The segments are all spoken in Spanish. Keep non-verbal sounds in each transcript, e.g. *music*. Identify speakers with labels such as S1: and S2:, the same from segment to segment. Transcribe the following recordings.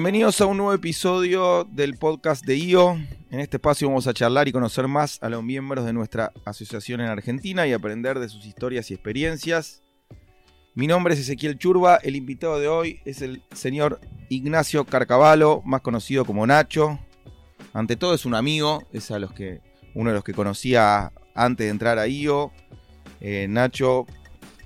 S1: Bienvenidos a un nuevo episodio del podcast de IO. En este espacio vamos a charlar y conocer más a los miembros de nuestra asociación en Argentina y aprender de sus historias y experiencias. Mi nombre es Ezequiel Churba, el invitado de hoy es el señor Ignacio Carcavalo, más conocido como Nacho. Ante todo es un amigo, es a los que, uno de los que conocía antes de entrar a IO. Eh, Nacho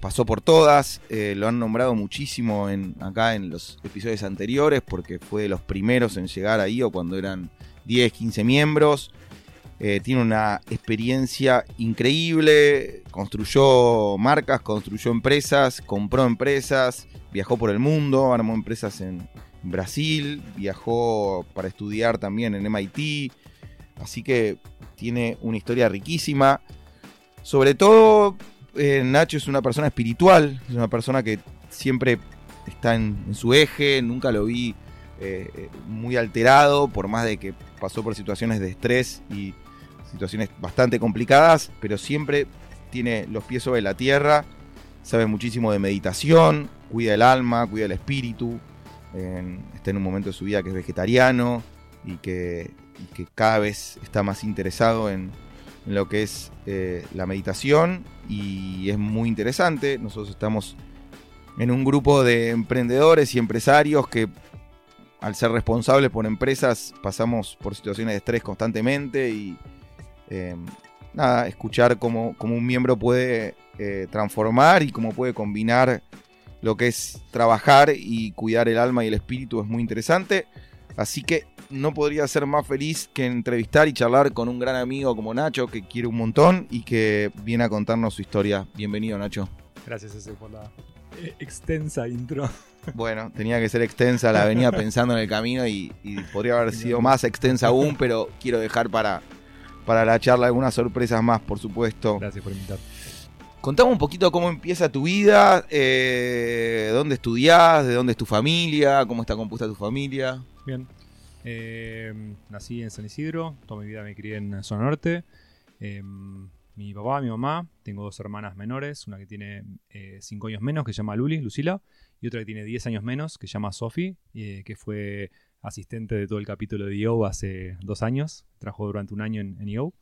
S1: pasó por todas, eh, lo han nombrado muchísimo en, acá en los episodios anteriores porque fue de los primeros en llegar a IO cuando eran 10, 15 miembros. Eh, tiene una experiencia increíble, construyó marcas, construyó empresas, compró empresas, viajó por el mundo, armó empresas en Brasil, viajó para estudiar también en MIT, así que tiene una historia riquísima. Sobre todo, eh, Nacho es una persona espiritual, es una persona que siempre está en, su eje, nunca lo vi eh, muy alterado, por más de que pasó por situaciones de estrés y situaciones bastante complicadas, pero siempre tiene los pies sobre la tierra, sabe muchísimo de meditación, cuida el alma, cuida el espíritu, está en un momento de su vida que es vegetariano y que cada vez está más interesado en, en lo que es eh, la meditación y es muy interesante. Nosotros estamos en un grupo de emprendedores y empresarios que al ser responsables por empresas pasamos por situaciones de estrés constantemente y eh, nada, escuchar cómo, cómo un miembro puede eh, transformar y cómo puede combinar lo que es trabajar y cuidar el alma y el espíritu es muy interesante. Así que no podría ser más feliz que entrevistar y charlar con un gran amigo como Nacho, que quiere un montón y que viene a contarnos su historia. Bienvenido, Nacho.
S2: Gracias, ese por la eh, extensa intro. *laughs*
S1: Bueno, tenía que ser extensa, la venía pensando en el camino y, y podría haber sido más extensa aún, pero quiero dejar para, para la charla algunas sorpresas más, por supuesto.
S2: Gracias por invitar.
S1: Contame un poquito cómo empieza tu vida, eh, dónde estudiás, de dónde es tu familia, cómo está compuesta tu familia.
S2: Bien. Eh, nací en San Isidro, toda mi vida me crié en zona norte. Eh, mi papá, mi mamá, tengo dos hermanas menores, una que tiene 5 años menos, que se llama Luli, Lucila, y otra que tiene 10 años menos, que se llama Sofi, eh, que fue asistente de todo el capítulo de IO hace dos años, trabajó durante un año en, en IO.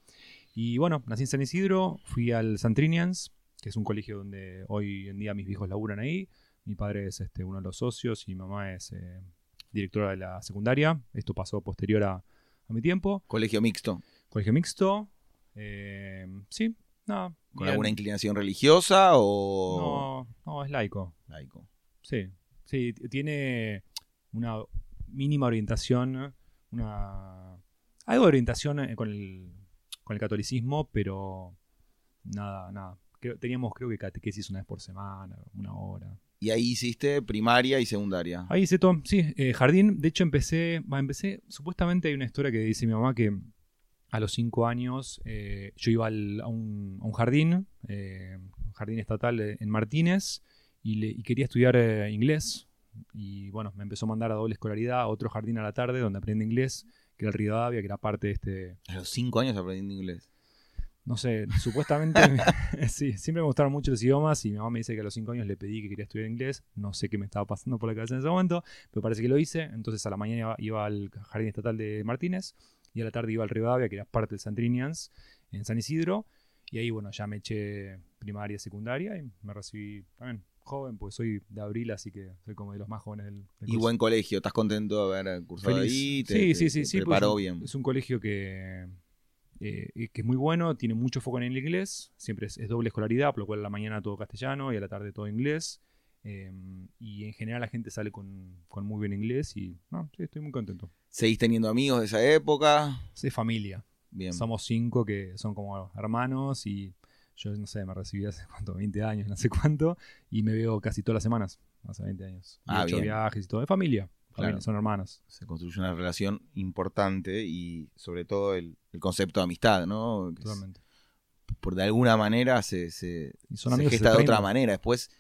S2: Y bueno, nací en San Isidro, fui al Santrinians, que es un colegio donde hoy en día mis hijos laburan ahí. Mi padre es este, uno de los socios y mi mamá es eh, directora de la secundaria. Esto pasó posterior a, a mi tiempo.
S1: Colegio mixto,
S2: Colegio mixto. eh, sí, no.
S1: con
S2: bien.
S1: alguna inclinación religiosa o
S2: No, no, es laico.
S1: laico.
S2: Sí, sí, tiene una mínima orientación, una algo de orientación eh, con el, con el catolicismo, pero nada, nada. Creo- teníamos creo que catequesis una vez por semana, una hora.
S1: Y ahí hiciste primaria y secundaria.
S2: Ahí hice todo, sí, eh, jardín. De hecho, empecé, empecé, supuestamente hay una historia que dice mi mamá que a los cinco años eh, yo iba al- a, un, a un jardín, eh, un jardín estatal en Martínez, y, le- y quería estudiar inglés. Y bueno, me empezó a mandar a doble escolaridad a otro jardín a la tarde donde aprendí inglés, que era el Rivadavia, que era parte de este,
S1: A los cinco años aprendiendo inglés.
S2: No sé, supuestamente, *laughs* *laughs* sí, siempre me gustaron mucho los idiomas y mi mamá me dice que a los 5 años le pedí que quería estudiar inglés, no sé qué me estaba pasando por la cabeza en ese momento, pero parece que lo hice, entonces a la mañana iba, iba al Jardín Estatal de Martínez y a la tarde iba al Rivadavia, que era parte del Santrinians, en San Isidro, y ahí bueno, ya me eché primaria, secundaria y me recibí también joven, pues soy de abril, así que soy como de los más jóvenes del, del
S1: Y
S2: curso.
S1: buen colegio, ¿estás contento de haber cursado
S2: Feliz.
S1: ahí? Te-
S2: sí, sí, sí,
S1: te
S2: sí. pues
S1: preparó
S2: es un-
S1: bien.
S2: Es un colegio que, eh, que es muy bueno, tiene mucho foco en el inglés, siempre es, es doble escolaridad, por lo cual a la mañana todo castellano y a la tarde todo inglés. eh, y en general la gente sale con, con muy buen inglés y no, sí, estoy muy contento.
S1: ¿Seguís teniendo amigos de esa época?
S2: Es familia.
S1: Bien.
S2: Somos cinco que son como hermanos y yo no sé, me recibí hace cuánto, 20 años, no sé cuánto, y me veo casi todas las semanas, hace 20 años. Y
S1: Ah,
S2: he hecho
S1: bien.
S2: viajes y todo. Familia, familia,
S1: Claro.
S2: son hermanos.
S1: Se construye una relación importante y sobre todo el, el concepto de amistad, ¿no? Es-
S2: Totalmente.
S1: por de alguna manera se, se,
S2: Y son
S1: se
S2: amigos
S1: gesta de otra
S2: 30.
S1: manera. Después,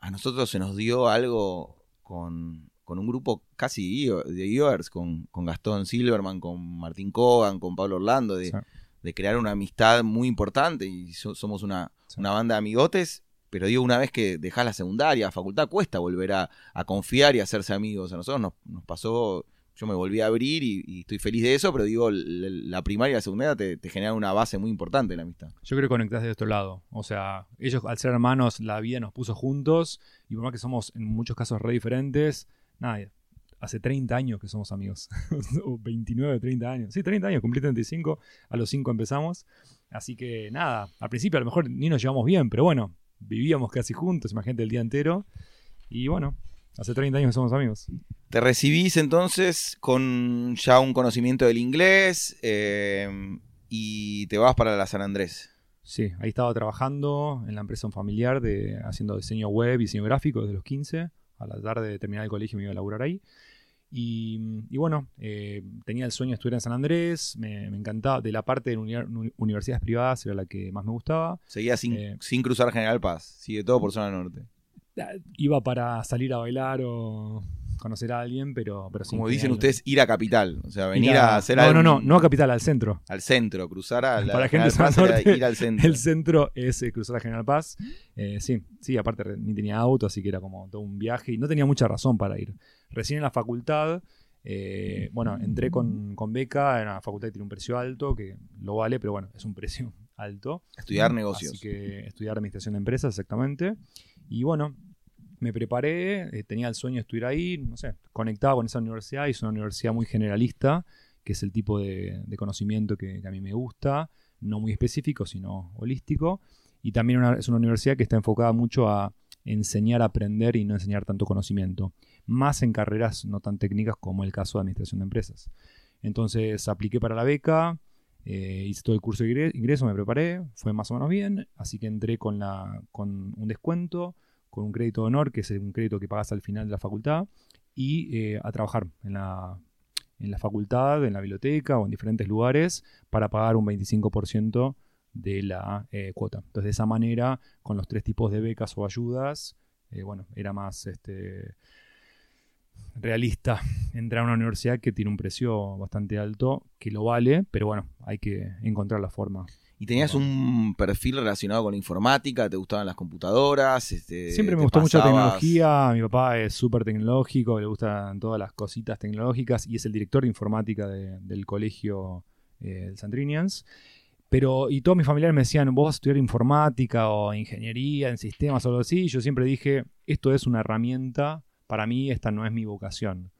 S1: a nosotros se nos dio algo con, con un grupo casi de IOers, con, con Gastón Silverman, con Martín Cogan, con Pablo Orlando, de,
S2: Sí.
S1: de crear una amistad muy importante y so- somos una,
S2: Sí.
S1: una banda de amigotes, pero digo, una vez que dejás la secundaria, la facultad, cuesta volver a, confiar y hacerse amigos. A nosotros nos, nos pasó yo me volví a abrir y, estoy feliz de eso, pero digo, la primaria y la secundaria te, te, generan una base muy importante en la amistad.
S2: Yo creo que conectás de otro lado. O sea, ellos al ser hermanos, la vida nos puso juntos y por más que somos en muchos casos re diferentes, nada, hace 30 años que somos amigos. *laughs* o 29, 30 años. Sí, 30 años, cumplí 35, a los 5 empezamos. Así que nada, al principio a lo mejor ni nos llevamos bien, pero bueno, vivíamos casi juntos, imagínate el día entero. Y bueno, Hace 30 años que somos amigos.
S1: Te recibís entonces con ya un conocimiento del inglés eh, y te vas para la San Andrés.
S2: Sí, ahí estaba trabajando en la empresa familiar de haciendo diseño web y diseño gráfico desde los 15. A la tarde de terminar el colegio me iba a laburar ahí. Y, bueno, eh, tenía el sueño de estudiar en San Andrés, me, encantaba. De la parte de universidades privadas era la que más me gustaba.
S1: Seguía sin, eh, sin cruzar General Paz, sigue todo por zona norte
S2: iba para salir a bailar o conocer a alguien, pero, pero
S1: Como dicen ustedes, ir a Capital. O sea, venir a, hacer
S2: No, no, no, no a Capital, al centro.
S1: Al centro, cruzar a la
S2: para gente Paz ir al centro. El centro es eh, cruzar a General Paz. Eh, sí, sí, aparte ni tenía auto, así que era como todo un viaje y no tenía mucha razón para ir. Recién en la facultad, eh, bueno, entré con, con beca en la facultad que tiene un precio alto, que lo vale, pero bueno, es un precio *laughs* alto.
S1: Estudiar negocios.
S2: Así que estudiar administración de empresas, exactamente. Y bueno, me preparé, eh, tenía el sueño de estudiar ahí, no sé, conectaba con esa universidad, es una universidad muy generalista, que es el tipo de, conocimiento que, a mí me gusta, no muy específico, sino holístico, y también es una universidad que está enfocada mucho a enseñar a aprender y no enseñar tanto conocimiento, más en carreras no tan técnicas como el caso de administración de empresas. Entonces apliqué para la beca, eh, hice todo el curso de ingreso, me preparé, fue más o menos bien, así que entré con, la, con un descuento, con un crédito de honor, que es un crédito que pagas al final de la facultad, y eh, a trabajar en la, en la facultad, en la biblioteca o en diferentes lugares para pagar un 25% de la eh, cuota. Entonces, de esa manera, con los tres tipos de becas o ayudas, bueno, era más este, realista entrar a una universidad que tiene un precio bastante alto, que lo vale, pero bueno, hay que encontrar la forma.
S1: ¿Y tenías un perfil relacionado con la informática? ¿Te gustaban las computadoras? Este,
S2: Siempre me gustó mucho la tecnología. Mi papá es súper tecnológico, le gustan todas las cositas tecnológicas y es el director de informática del colegio eh, Santrinians. Pero, y todos mis familiares me decían, vos vas a estudiar informática o ingeniería en sistemas o algo así. Y yo siempre dije, esto es una herramienta, para mí esta no es mi vocación.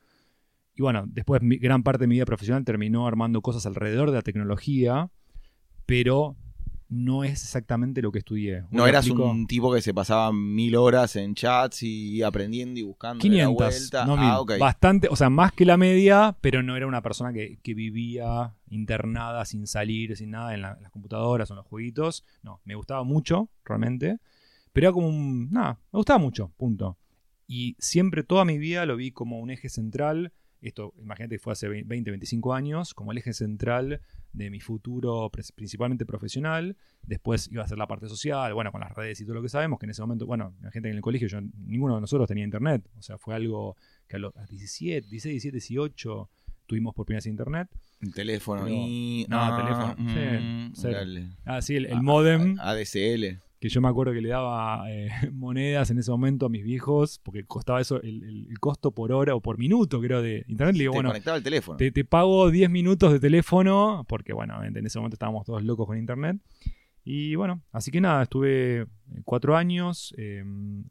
S2: Y bueno, después gran parte de mi vida profesional terminó armando cosas alrededor de la tecnología pero no es exactamente lo que estudié.
S1: No eras un tipo que se pasaba mil horas en chats y aprendiendo y buscando 500, la
S2: vuelta. Ah, Bastante, o sea, más que la media, pero no era una persona que, vivía internada sin salir, sin nada en, las computadoras o en los jueguitos. No, me gustaba mucho, realmente. Pero era como un... Nada, me gustaba mucho, punto. Y siempre, toda mi vida lo vi como un eje central. Esto, imagínate que fue hace 20, 25 años, como el eje central de mi futuro principalmente profesional. Después iba a ser la parte social, bueno, con las redes y todo lo que sabemos, que en ese momento, bueno, la gente en el colegio, yo, ninguno de nosotros tenía internet. O sea, fue algo que a los 17, 16, 17, 18 tuvimos por primera vez internet.
S1: El teléfono
S2: y... No, teléfono. Mm, sí, ah, sí, el, el modem.
S1: ADSL
S2: que yo me acuerdo que le daba eh, *laughs* monedas en ese momento a mis viejos, porque costaba eso, el, costo por hora o por minuto, creo, de internet. Le digo, bueno,
S1: conectaba el teléfono.
S2: Te, pago 10 minutos de teléfono, porque bueno, en ese momento estábamos todos locos con internet. Y bueno, así que nada, estuve eh, cuatro años. Em,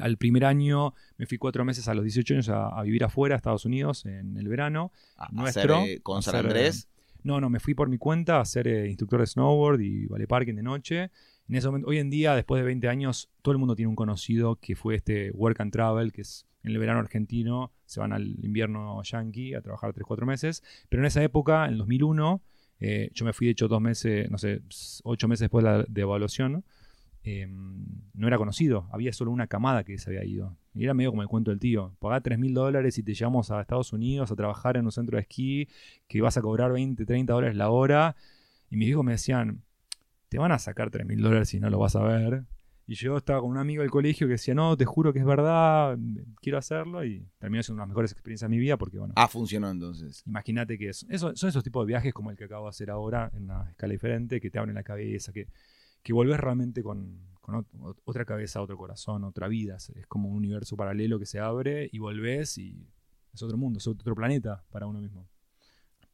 S2: al primer año me fui cuatro meses a los 18 años a, vivir afuera, a Estados Unidos, en el verano.
S1: nuestro, eh, ¿Con San Andrés?
S2: no, no, me fui por mi cuenta a ser instructor de snowboard y vale parking de noche. En ese momento, hoy en día, después de 20 años, todo el mundo tiene un conocido que fue este Work and Travel, que es en el verano argentino, se van al invierno yankee a trabajar 3-4 meses. Pero en esa época, en 2001, eh, yo me fui de hecho dos meses, no sé, ocho meses después de la de evaluación, em, no era conocido, había solo una camada que se había ido. Y era medio como el cuento del tío, pagá 3 mil dólares y te llevamos a Estados Unidos a trabajar en un centro de esquí, que vas a cobrar 20, 30 dólares la hora. Y mis hijos me decían, te van a sacar 3 mil dólares si no lo vas a ver. Y yo estaba con un amigo del colegio que decía, no, te juro que es verdad, quiero hacerlo. Y terminó siendo una de las mejores experiencias de mi vida porque, bueno.
S1: Ah, funcionó entonces.
S2: Imagínate que es, eso, son esos tipos de viajes como el que acabo de hacer ahora en una escala diferente, que te abren la cabeza, que, que volvés realmente con, con ot- otra cabeza, otro corazón, otra vida. Es es como un universo paralelo que se abre y volvés y es otro mundo, es otro planeta para uno mismo.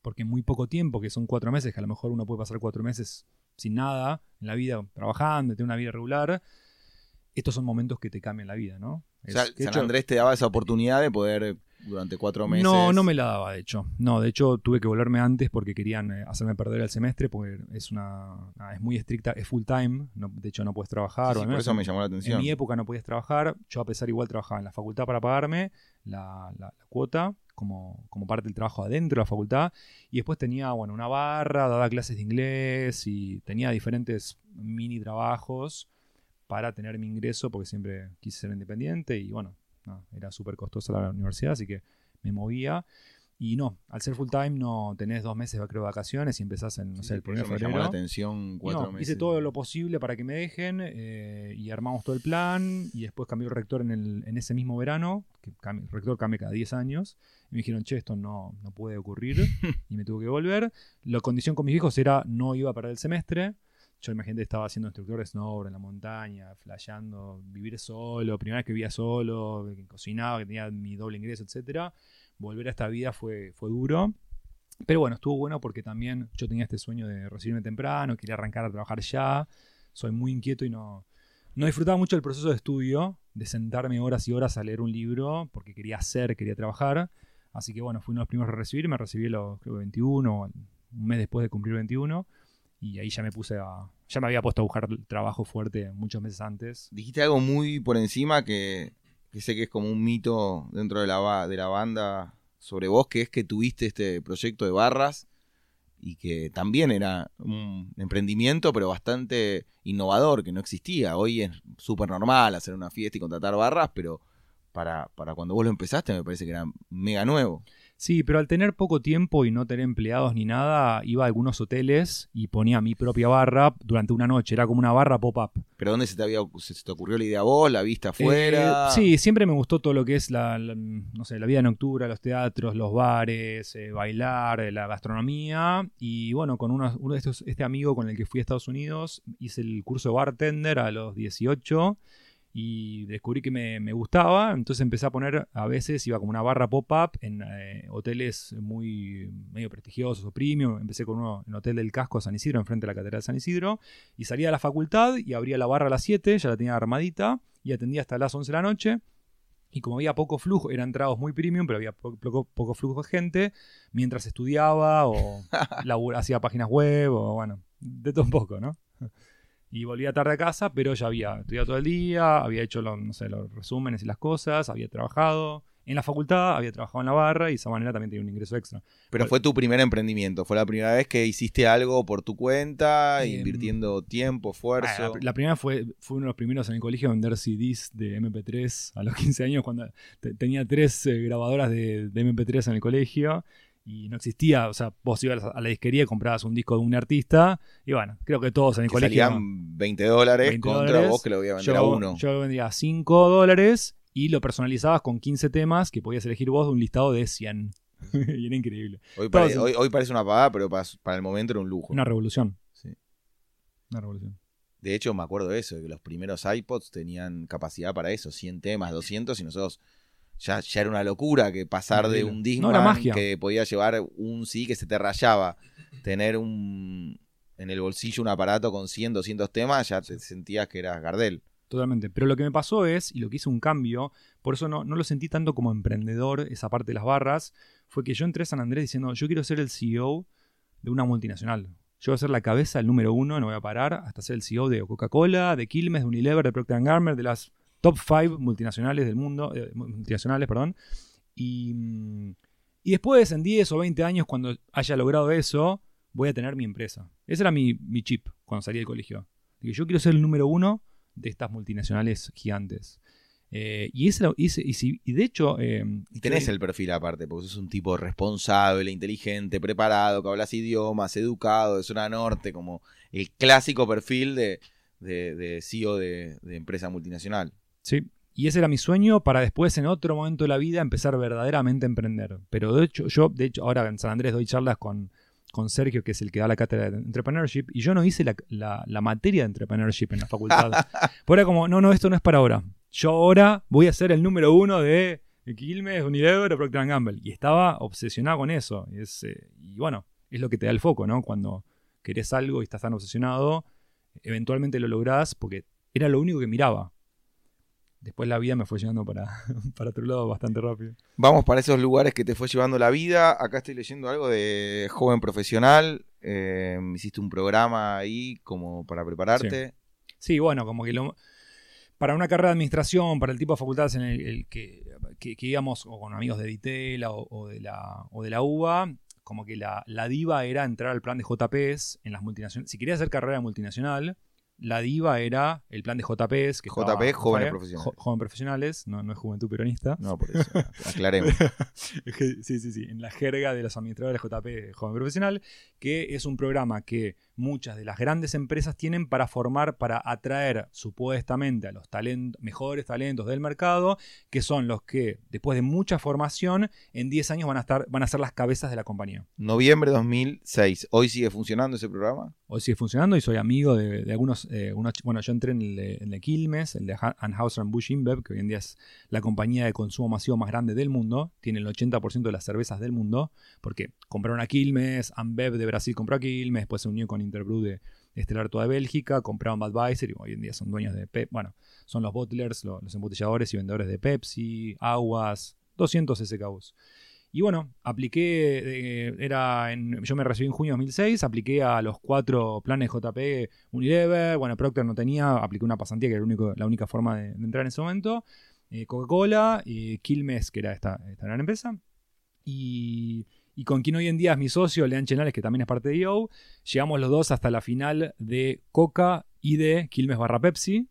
S2: Porque en muy poco tiempo, que son cuatro meses, que a lo mejor uno puede pasar cuatro meses sin nada en la vida, trabajando, tener una vida regular, estos son momentos que te cambian la vida, ¿no?
S1: O sea, San
S2: hecho-
S1: Andrés te daba esa oportunidad de poder durante cuatro meses.
S2: no, no me la daba, de hecho. No, de hecho tuve que volverme antes porque querían eh, hacerme perder el semestre porque es una es muy estricta, es full time, no- de hecho no puedes trabajar.
S1: Sí, sí, por eso
S2: en-
S1: me llamó la
S2: En
S1: atención.
S2: mi época no podías trabajar, yo a pesar igual trabajaba en la facultad para pagarme la, la- la cuota como, parte del trabajo adentro de la facultad y después tenía bueno, una barra, daba clases de inglés y tenía diferentes mini trabajos para tener mi ingreso porque siempre quise ser independiente y bueno, era súper costosa la universidad, así que me movía. Y no, al ser full time no tenés dos meses creo, de vacaciones y empezás en, no
S1: Sí,
S2: sé, el primer
S1: eso me
S2: febrero.
S1: llamó la atención cuatro
S2: no,
S1: meses.
S2: hice todo lo posible para que me dejen eh, y armamos todo el plan y después cambió el rector en, el- en ese mismo verano, que el rector cambia cada 10 años, y me dijeron, che, esto no, no puede ocurrir *laughs* y me tuve que volver. La condición con mis hijos era no iba a perder el semestre. Yo imagínate estaba haciendo instructor de snowboard en la montaña, flasheando, vivir solo, primera vez que vivía solo, que cocinaba, que tenía mi doble ingreso, etcétera. Volver a esta vida fue, fue duro. Pero bueno, estuvo bueno porque también yo tenía este sueño de recibirme temprano, quería arrancar a trabajar ya. Soy muy inquieto y no, no disfrutaba mucho del proceso de estudio, de sentarme horas y horas a leer un libro, porque quería hacer, quería trabajar. Así que bueno, fui uno de los primeros a recibir, me recibí los creo que 21, un mes después de cumplir 21, y ahí ya me puse a... Ya me había puesto a buscar trabajo fuerte muchos meses antes.
S1: Dijiste algo muy por encima que, que sé que es como un mito dentro de la, de la banda sobre vos, que es que tuviste este proyecto de barras y que también era un emprendimiento, pero bastante innovador, que no existía. Hoy es súper normal hacer una fiesta y contratar barras, pero para, para cuando vos lo empezaste me parece que era mega nuevo.
S2: Sí, pero al tener poco tiempo y no tener empleados ni nada, iba a algunos hoteles y ponía mi propia barra durante una noche. Era como una barra pop-up.
S1: ¿Pero dónde se te, había, se te ocurrió la idea a vos? ¿La afuera?
S2: Eh, sí, siempre me gustó todo lo que es la, la- no sé, la vida nocturna, los teatros, los bares, eh, bailar, eh, la gastronomía. Y bueno, con uno, uno de estos, este amigo con el que fui a Estados Unidos, hice el curso de bartender a los 18 y descubrí que me, me gustaba. Entonces empecé a poner, a veces iba como una barra pop-up en eh, hoteles muy medio prestigiosos o premium. Empecé con uno en el Hotel del Casco San Isidro, enfrente de la Catedral de San Isidro. Y salía de la facultad y abría la barra a las 7, ya la tenía armadita y atendía hasta las 11 de la noche. Y como había poco flujo, eran tragos muy premium, pero había po- poco, poco flujo de gente, mientras estudiaba o *laughs* hacía páginas web o bueno, de todo un poco, ¿no? Y volvía tarde a casa, pero ya había estudiado todo el día, había hecho los, no sé, los resúmenes y las cosas, había trabajado en la facultad, había trabajado en la barra y de esa manera también tenía un ingreso extra.
S1: Pero fue tu primer emprendimiento, fue la primera vez que hiciste algo por tu cuenta,
S2: Em,
S1: invirtiendo tiempo, esfuerzo.
S2: La, la primera fue, fue uno de los primeros en el colegio a vender CDs de MP3 a los *laughs* 15 años cuando te- tenía tres eh, grabadoras de, de MP3 en el colegio y no existía, o sea, vos ibas a la disquería y comprabas un disco de un artista y bueno, creo que todos en el
S1: que
S2: colegio...
S1: salían 20 dólares
S2: 20
S1: contra
S2: dólares.
S1: vos que lo voy a vender
S2: yo,
S1: a uno.
S2: yo vendía 5 dólares y lo personalizabas con 15 temas que podías elegir vos de un listado de 100. *laughs* y era increíble.
S1: Hoy, parece una pagada, pero para, para el momento era un lujo.
S2: Una revolución.
S1: Sí.
S2: Una revolución.
S1: De hecho, me acuerdo de eso, de que los primeros iPods tenían capacidad para eso, 100 temas, 200, y nosotros ya, ya era una locura que pasar de un
S2: No,
S1: Discman
S2: era magia.
S1: que podía llevar un sí que se te rayaba, tener un en el bolsillo un aparato con 100, 200 temas, ya te sentías que eras Gardel.
S2: Totalmente. Pero lo que me pasó es, y lo que hice un cambio, por eso no, no lo sentí tanto como emprendedor, esa parte de las barras, fue que yo entré a San Andrés diciendo, yo quiero ser el CEO de una multinacional. Yo voy a ser la cabeza, el número uno, no voy a parar hasta ser el CEO de Coca-Cola, de Quilmes, de Unilever, de Procter Gamble, de las top five multinacionales del mundo, eh, multinacionales, perdón. Y, y después, en 10 o 20 años, cuando haya logrado eso, voy a tener mi empresa. Ese era mi, mi chip cuando salí del colegio. Dije, yo quiero ser el número uno de estas multinacionales gigantes. Eh, y, ese, ese- y si- y de hecho... eh,
S1: Y tenés el perfil aparte, porque sos un tipo responsable, inteligente, preparado, que hablas idiomas, educado, de zona norte, como el clásico perfil de, de, de CEO de, de empresa multinacional.
S2: Sí. Y ese era mi sueño para después, en otro momento de la vida, empezar verdaderamente a emprender. Pero de hecho, yo, de hecho, ahora en San Andrés doy charlas con, con Sergio, que es el que da la cátedra de Entrepreneurship, y yo no hice la, la- la materia de Entrepreneurship en la facultad. *laughs* Pues era como, no, no, esto no es para ahora. Yo ahora voy a ser el número uno de Quilmes, Unilever o Procter Gamble. Y estaba obsesionado con eso. Y, es, eh, y bueno, es lo que te da el foco, ¿no? Cuando querés algo y estás tan obsesionado, eventualmente lo lográs porque era lo único que miraba. Después la vida me fue llevando para, *laughs* para otro lado bastante rápido.
S1: Vamos para esos lugares que te fue llevando la vida. Acá estoy leyendo algo de joven profesional. Eh, hiciste un programa ahí como para prepararte.
S2: Sí, bueno, como que lo, para una carrera de administración, para el tipo de facultades en el, el que, que, que íbamos o con amigos de Ditela o, o de, la, o de la UBA, como que la, la diva era entrar al plan de JPs en las multinacionales. Si querías hacer carrera multinacional, la diva era el plan de JPs. Que
S1: JP, jóvenes profesionales.
S2: Jo- joven profesionales, no, no es juventud peronista.
S1: No, por eso. *laughs* Aclaremos. *laughs*
S2: Sí, sí, sí. En la jerga de los administradores JP Joven Profesional, que es un programa que muchas de las grandes empresas tienen para formar, para atraer supuestamente a los mejores talentos del mercado, que son los que, después de mucha formación, en 10 años van a estar, van a ser las cabezas de la compañía.
S1: Noviembre 2006. ¿Hoy sigue funcionando ese programa?
S2: Hoy sigue funcionando y soy amigo de, de algunos, eh, unos bueno, yo entré en el de, en el de Quilmes, el de Anheuser Busch InBev, que hoy en día es la compañía de consumo masivo más grande del mundo, tiene el 80% de las cervezas del mundo, porque compraron a Quilmes, Ambev de Brasil compró a Quilmes, después se unió con Interbrew de Estelar Toda Bélgica, compraron Budweiser y hoy en día son dueños de Pep, bueno, son los bottlers, lo- los embotelladores y vendedores de Pepsi, aguas, 200 SKUs. Y bueno, apliqué, eh, era yo me recibí en junio de 2006, apliqué a los cuatro planes JP Unilever, bueno, Procter no tenía, apliqué una pasantía que era el la única forma de, entrar en ese momento, eh, Coca-Cola, y Quilmes, que era esta, esta gran empresa, y, y con quien hoy en día es mi socio, Lean Chenales, que también es parte de IO, llegamos los dos hasta la final de Coca y de Quilmes barra Pepsi.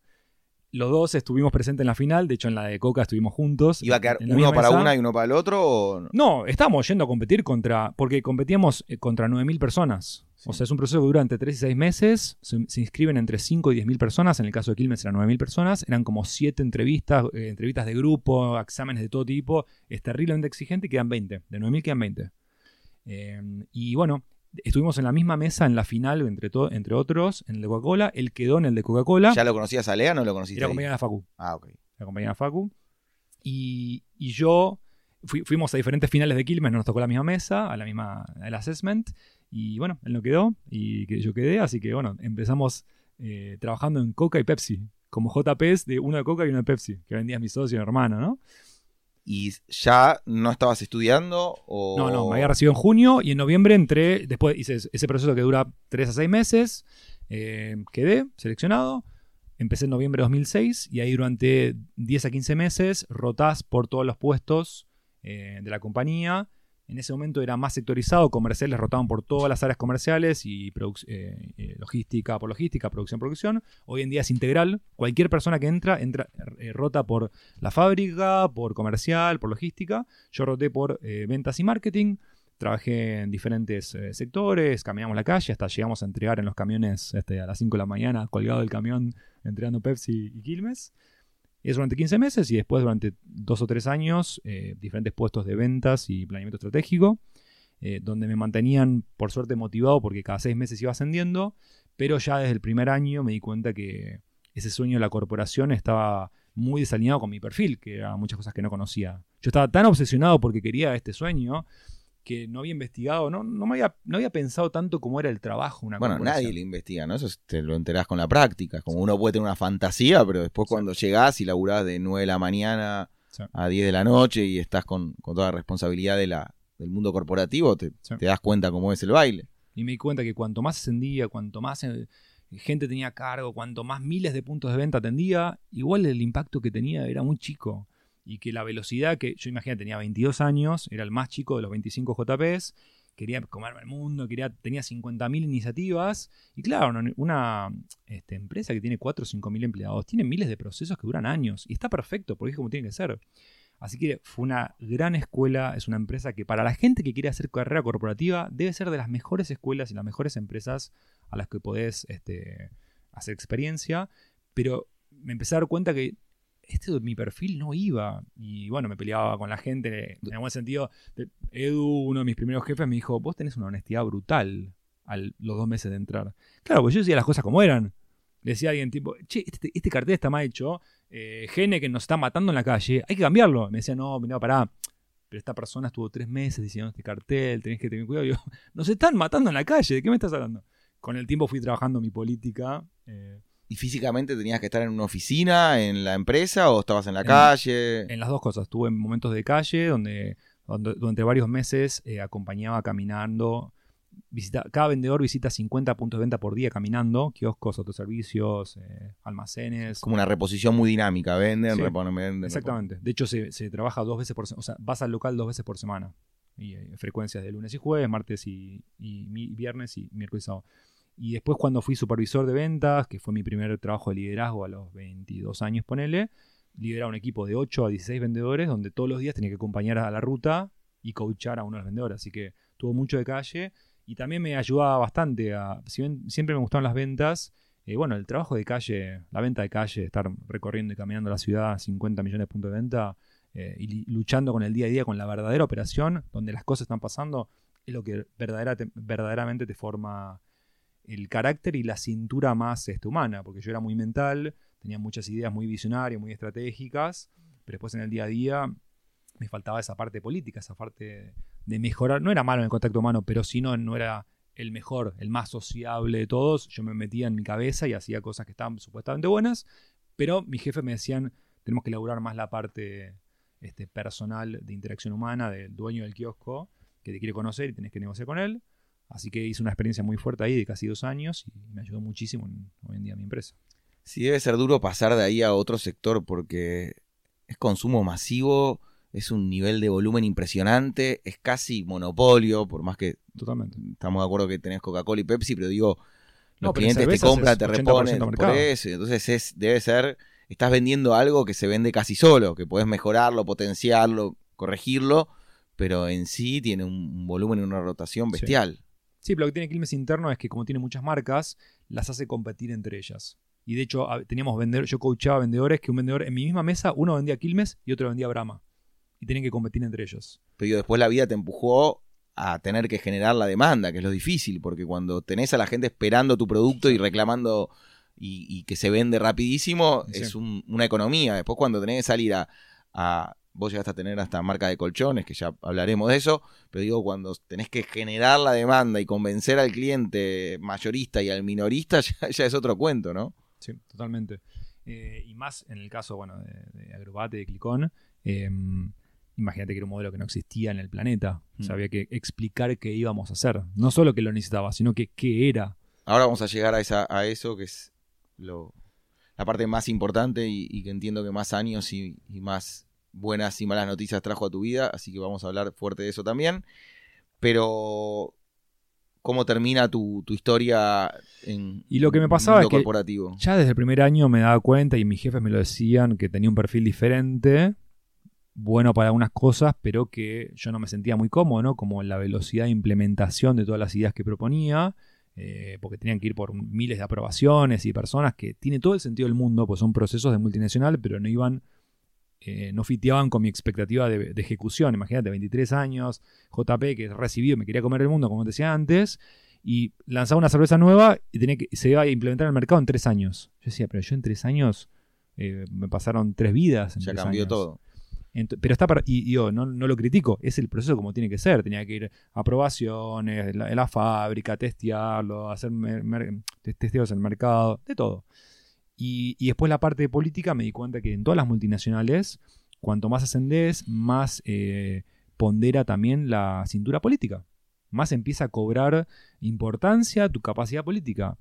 S2: Los dos estuvimos presentes en la final, de hecho en la de Coca estuvimos juntos.
S1: ¿Iba a quedar uno para
S2: mesa.
S1: una y uno para el otro? O... no?
S2: Estábamos yendo a competir contra. Porque competíamos eh, contra 9.000 personas. O sea, es un proceso que dura entre 3 y 6 meses. Se, se inscriben entre 5 y 10.000 personas. En el caso de Quilmes eran 9.000 personas. Eran como 7 entrevistas, eh, entrevistas de grupo, exámenes de todo tipo. Es terriblemente exigente y quedan 20. De 9.000 quedan 20. Eh, y bueno, estuvimos en la misma mesa en la final, entre, entre otros, en el de Coca-Cola. Él quedó en el de Coca-Cola.
S1: ¿Ya lo conocías a Lea o no lo conociste?
S2: Era
S1: ahí?
S2: compañera de la Facu
S1: Ah, ok.
S2: la compañía Facu. Y, y yo fui- fuimos a diferentes finales de Quilmes, no nos tocó la misma mesa, a la misma el assessment. Y bueno, él no quedó y que yo quedé, así que bueno, empezamos eh, trabajando en Coca y Pepsi, como JPs de uno de Coca y uno de Pepsi, que vendía mi socio y mi hermano, ¿no?
S1: ¿Y ya no estabas estudiando? O...
S2: No, no, me había recibido en junio y en noviembre entré, después hice ese proceso que dura 3 a 6 meses, eh, quedé seleccionado, empecé en noviembre de 2006 y ahí durante 10 a 15 meses rotás por todos los puestos eh, de la compañía. En ese momento era más sectorizado, comerciales rotaban por todas las áreas comerciales y eh, eh, logística por logística, producción por producción. Hoy en día es integral. Cualquier persona que entra, entra eh, rota por la fábrica, por comercial, por logística. Yo roté por ventas y marketing. Trabajé en diferentes sectores, caminamos la calle hasta llegamos a entregar en los camiones este, a las 5 de la mañana, colgado del camión, entregando Pepsi y Quilmes. Eso durante 15 meses y después durante dos o tres años eh, diferentes puestos de ventas y planeamiento estratégico, eh, donde me mantenían por suerte motivado porque cada seis meses iba ascendiendo, pero ya desde el primer año me di cuenta que ese sueño de la corporación estaba muy desalineado con mi perfil, que eran muchas cosas que no conocía. Yo estaba tan obsesionado porque quería este sueño que no había investigado, no, no, me había, no había pensado tanto cómo era el trabajo. Una
S1: Bueno, nadie lo investiga, ¿no? Eso te lo enterás con la práctica. Es Como uno puede tener una fantasía, pero después
S2: Sí.
S1: cuando llegás y laburás de 9 de la mañana
S2: Sí.
S1: a 10 de la noche y estás con, con toda la responsabilidad de la, del mundo corporativo, te,
S2: Sí.
S1: te das cuenta cómo es el baile.
S2: Y me di cuenta que cuanto más ascendía, cuanto más eh, gente tenía cargo, cuanto más miles de puntos de venta atendía, igual el impacto que tenía era muy chico. Y que la velocidad que yo imagínate, tenía 22 años, era el más chico de los 25 JPs, quería comerme el mundo, quería, tenía 50.000 iniciativas. Y claro, una este, empresa que tiene 4 o 5.000 empleados tiene miles de procesos que duran años. Y está perfecto, porque es como tiene que ser. Así que fue una gran escuela, es una empresa que para la gente que quiere hacer carrera corporativa debe ser de las mejores escuelas y las mejores empresas a las que podés este, hacer experiencia, pero me empecé a dar cuenta que este mi perfil no iba. Y bueno, me peleaba con la gente. En algún sentido, Edu, uno de mis primeros jefes, me dijo, vos tenés una honestidad brutal a los dos meses de entrar. Claro, pues yo decía las cosas como eran. Le decía a alguien tipo, che, este, este cartel está mal hecho, eh, Gene que nos está matando en la calle, hay que cambiarlo. Me decía, no, mira, pará, pero esta persona estuvo tres meses diciendo este cartel, tenés que tener cuidado. yo, *laughs* nos están matando en la calle, ¿de qué me estás hablando? Con el tiempo fui trabajando mi política.
S1: Eh, ¿Y físicamente tenías que estar en una oficina, en la empresa o estabas en la calle?
S2: En las dos cosas. Estuve en momentos de calle donde, durante varios meses eh, acompañaba caminando visita, cada vendedor visita 50 puntos de venta por día caminando, kioscos, autoservicios, eh, almacenes.
S1: Como una reposición muy dinámica, venden, reponen, venden.
S2: Exactamente. De hecho, se, trabaja dos veces por semana, o sea, vas al local dos veces por semana. Y eh, frecuencias de lunes y jueves, martes y, viernes y miércoles y sábado. Y después cuando fui supervisor de ventas, que fue mi primer trabajo de liderazgo a los 22 años, ponele, lideraba un equipo de 8 a 16 vendedores donde todos los días tenía que acompañar a la ruta y coachar a uno de los vendedores. Así que tuvo mucho de calle y también me ayudaba bastante a, si bien siempre me gustaban las ventas, eh, bueno, el trabajo de calle, la venta de calle, estar recorriendo y caminando la ciudad, 50 millones de puntos de venta, eh, y luchando con el día a día, con la verdadera operación, donde las cosas están pasando, es lo que verdaderamente te forma el carácter y la cintura más este, humana, porque yo era muy mental, tenía muchas ideas muy visionarias, muy estratégicas, pero después en el día a día me faltaba esa parte política, esa parte de mejorar. No era malo en el contacto humano, pero si no, no era el mejor, el más sociable de todos. Yo me metía en mi cabeza y hacía cosas que estaban supuestamente buenas, pero mis jefes me decían, tenemos que elaborar más la parte este, personal de interacción humana del dueño del kiosco, que te quiere conocer y tenés que negociar con él. Así que hice una experiencia muy fuerte ahí de casi dos años y me ayudó muchísimo hoy en día mi empresa.
S1: Sí, debe ser duro pasar de ahí a otro sector porque es consumo masivo, es un nivel de volumen impresionante, es casi monopolio, por más que
S2: Totalmente.
S1: estamos de acuerdo que tenés Coca-Cola y Pepsi, pero digo, los clientes te compran, te reponen por eso, entonces es, debe ser, estás vendiendo algo que se vende casi solo, que puedes mejorarlo, potenciarlo, corregirlo, pero en sí tiene un volumen y una rotación bestial.
S2: Sí. Pero lo que tiene Quilmes interno es que como tiene muchas marcas, las hace competir entre ellas. Y de hecho, teníamos vender, yo coachaba vendedores que un vendedor en mi misma mesa, uno vendía Quilmes y otro vendía Brahma y tienen que competir entre ellos.
S1: Pero después la vida te empujó a tener que generar la demanda, que es lo difícil, porque cuando tenés a la gente esperando tu producto y reclamando y, que se vende rapidísimo, es una economía. Después cuando tenés que salir a, Vos llegaste a tener hasta marca de colchones, que ya hablaremos de eso, pero digo, cuando tenés que generar la demanda y convencer al cliente mayorista y al minorista, *laughs* ya, es otro cuento, ¿no?
S2: Sí, totalmente. Eh, y más en el caso, bueno, de, de Agrobate, de Clicón, em, imagínate que era un modelo que no existía en el planeta. O sea, mm. había que explicar qué íbamos a hacer. No solo que lo necesitaba, sino que qué era.
S1: Ahora vamos a llegar a, esa, a eso, que es lo, la parte más importante y, que entiendo que más años y, más buenas y malas noticias trajo a tu vida. Así que vamos a hablar fuerte de eso también. Pero, ¿cómo termina tu, historia en
S2: Y lo que me pasaba es que ya desde el primer año me daba cuenta y mis jefes me lo decían que tenía un perfil diferente bueno para algunas cosas, pero que yo no me sentía muy cómodo, ¿no? Como la velocidad de implementación de todas las ideas que proponía, eh, porque tenían que ir por miles de aprobaciones y personas que tiene todo el sentido del mundo, pues son procesos de multinacional, pero no iban, eh, no fiteaban con mi expectativa de, ejecución. Imagínate, 23 años, JP que recibido, me quería comer el mundo, como te decía antes, y lanzaba una cerveza nueva y tenía que, se iba a implementar en el mercado en tres años. Yo decía, pero yo en tres años eh, me pasaron tres vidas.
S1: ya cambió todo
S2: pero está para, y yo no, lo critico, es el proceso como tiene que ser. Tenía que ir a aprobaciones, en la, fábrica, testearlo, hacer testeos en el mercado, de todo. Y, después la parte de política me di cuenta que en todas las multinacionales, cuanto más ascendés, más eh, pondera también la cintura política. Más empieza a cobrar importancia tu capacidad política.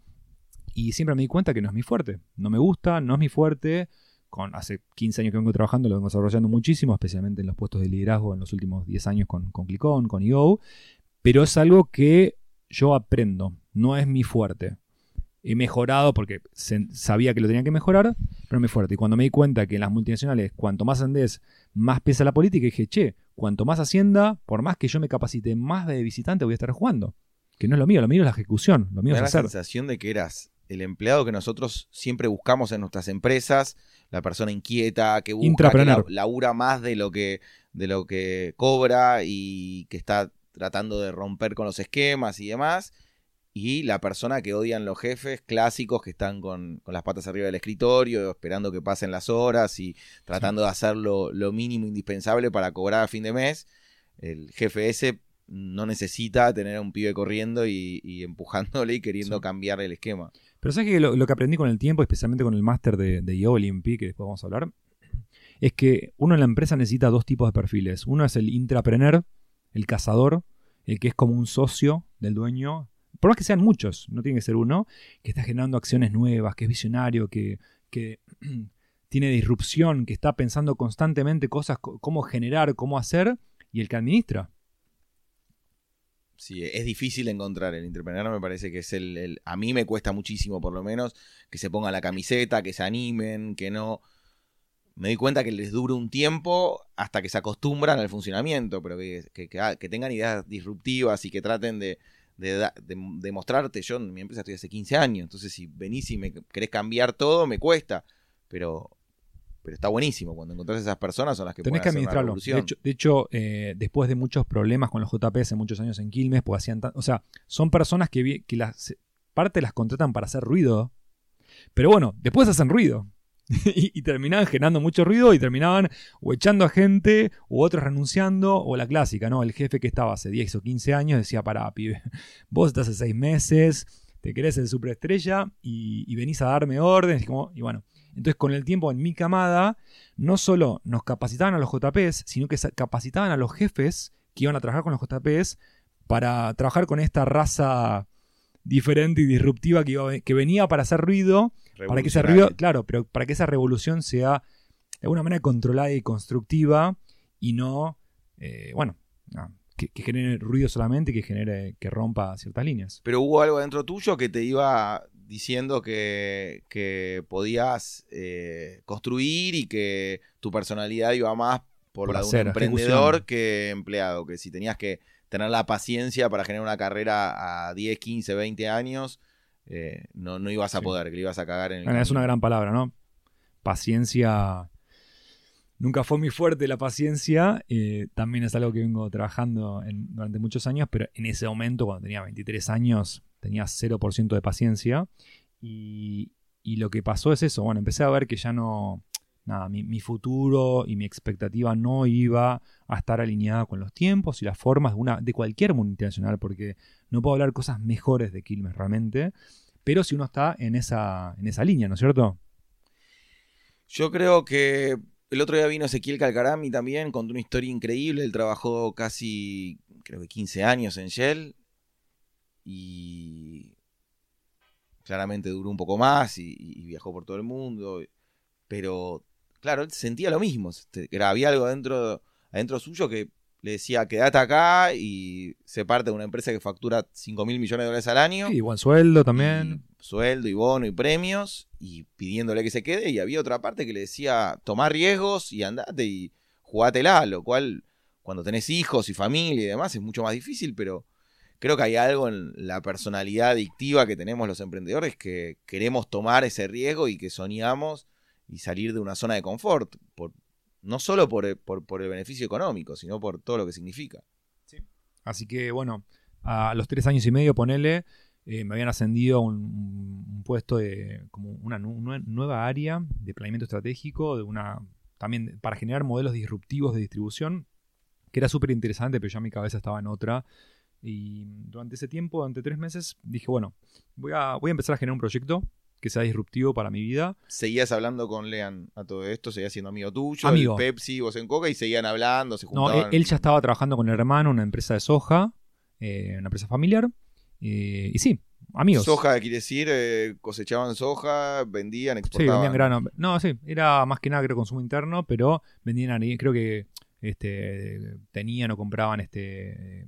S2: Y siempre me di cuenta que no es mi fuerte. No me gusta, no es mi fuerte con hace 15 años que vengo trabajando, lo vengo desarrollando muchísimo, especialmente en los puestos de liderazgo en los últimos 10 años con, Clicón, con IO, pero es algo que yo aprendo, no es mi fuerte. He mejorado porque sabía que lo tenía que mejorar, pero mi fuerte. Y cuando me di cuenta que en las multinacionales, cuanto más andés, más pesa la política, dije, che, cuanto más hacienda, por más que yo me capacite más de visitante, voy a estar jugando. Que no es lo mío, lo mío es la ejecución, lo mío es
S1: la
S2: hacer.
S1: sensación de que eras el empleado que nosotros siempre buscamos en nuestras empresas, la persona inquieta, que busca, que la- labura más de lo que, de lo que cobra y que está tratando de romper con los esquemas y demás. Y la persona que odian los jefes clásicos que están con, con las patas arriba del escritorio, esperando que pasen las horas y tratando de hacer lo, lo mínimo indispensable para cobrar a fin de mes. El jefe ese no necesita tener a un pibe corriendo y, y empujándole y queriendo
S2: Sí.
S1: cambiar el esquema.
S2: Pero sabes que lo, lo que aprendí con el tiempo, especialmente con el máster de, de IMP, que después vamos a hablar, es que uno en la empresa necesita dos tipos de perfiles. Uno es el intrapreneur, el cazador, el que es como un socio del dueño. Por más que sean muchos, no tiene que ser uno, que está generando acciones nuevas, que es visionario, que, que *clears throat* tiene disrupción, que está pensando constantemente cosas, co- cómo generar, cómo hacer, y el que administra.
S1: Sí, es difícil encontrar el entrepreneur, me parece que es el, A mí me cuesta muchísimo, por lo menos, que se pongan la camiseta, que se animen, que no... Me doy cuenta que les dura un tiempo hasta que se acostumbran al funcionamiento, pero que, que- que tengan ideas disruptivas y que traten de, de, da- de- de mostrarte. Yo en mi empresa estoy hace 15 años, entonces si venís y me querés cambiar todo, me cuesta, pero, pero está buenísimo. Cuando encontrás esas personas son las que
S2: Tenés
S1: pueden
S2: que
S1: hacer una
S2: administrarlo.
S1: revolución.
S2: De hecho, de hecho, eh, después de muchos problemas con los JP hace muchos años en Quilmes, porque hacían o sea, son personas que, que las parte las contratan para hacer ruido, pero bueno, después hacen ruido. *laughs* y, terminaban generando mucho ruido y terminaban o echando a gente o otros renunciando o la clásica, ¿no? El jefe que estaba hace 10 o 15 años decía, pará, pibe, *laughs* vos estás hace 6 meses, te querés el superestrella y, y venís a darme órdenes y, bueno. Entonces con el tiempo en mi camada no solo nos capacitaban a los JPs, sino que capacitaban a los jefes que iban a trabajar con los JPs para trabajar con esta raza diferente y disruptiva que, que venía para hacer ruido, para que ruido, claro, pero para que esa revolución sea de alguna manera controlada y constructiva y no, eh, bueno, no, que, que genere ruido solamente, que genere, que rompa ciertas líneas.
S1: Pero hubo algo dentro tuyo que te iba diciendo que, que podías eh, construir y que tu personalidad iba más por,
S2: Por
S1: la de un emprendedor
S2: ejecución.
S1: que empleado. Que si tenías que tener la paciencia para generar una carrera a 10, 15, 20 años, eh, no, no ibas a
S2: Sí.
S1: poder, que le ibas a cagar en el
S2: Bueno, es una gran palabra, ¿no? Paciencia. Nunca fue muy fuerte la paciencia. eh, también es algo que vengo trabajando en- durante muchos años, pero en ese momento, cuando tenía 23 años, tenía 0% de paciencia. Y, y lo que pasó es eso. Bueno, empecé a ver que ya no. Nada, mi, mi futuro y mi expectativa no iba a estar alineada con los tiempos y las formas de, una, de cualquier multinacional, porque no puedo hablar cosas mejores de Quilmes realmente, pero si uno está en esa, en esa línea, ¿no es cierto?
S1: Yo creo que el otro día vino Ezequiel Calcarami también, contó una historia increíble. Él trabajó casi, creo que 15 años en Shell y claramente duró un poco más y, viajó por todo el mundo. Pero, claro, él sentía lo mismo. este, había algo adentro, adentro suyo que le decía, quédate acá y se parte de una empresa que factura 5 mil millones de dólares al año
S2: Sí, buen sueldo también.
S1: y sueldo y bono y premios y pidiéndole que se quede y había otra parte que le decía tomar riesgos y andate y jugátela, lo cual cuando tenés hijos y familia y demás es mucho más difícil, pero creo que hay algo en la personalidad adictiva que tenemos los emprendedores que queremos tomar ese riesgo y que soñamos y salir de una zona de confort, por, no solo por el, por, por el beneficio económico, sino por todo lo que significa.
S2: Así que bueno, a los tres años y medio, ponele, eh, me habían ascendido a un, puesto de como una nu- nue- nueva área de planeamiento estratégico, de una también para generar modelos disruptivos de distribución, que era súper interesante, pero ya mi cabeza estaba en otra. Y durante ese tiempo, durante tres meses, dije, bueno, voy a, voy a empezar a generar un proyecto que sea disruptivo para mi vida.
S1: Seguías hablando con Lean a todo esto, seguías siendo amigo tuyo,
S2: Amigo.
S1: el Pepsi, vos en Coca y seguían hablando, se
S2: No,
S1: juntaban.
S2: él, él ya estaba trabajando con el hermano una empresa de soja, eh, una empresa familiar. eh, y sí, amigos.
S1: Soja, quiere decir, eh, cosechaban soja, vendían,
S2: Sí,
S1: exportaban.
S2: vendían grano. No, sí, era más que nada creo consumo interno, pero vendían harina, creo que este, tenían o compraban este, eh,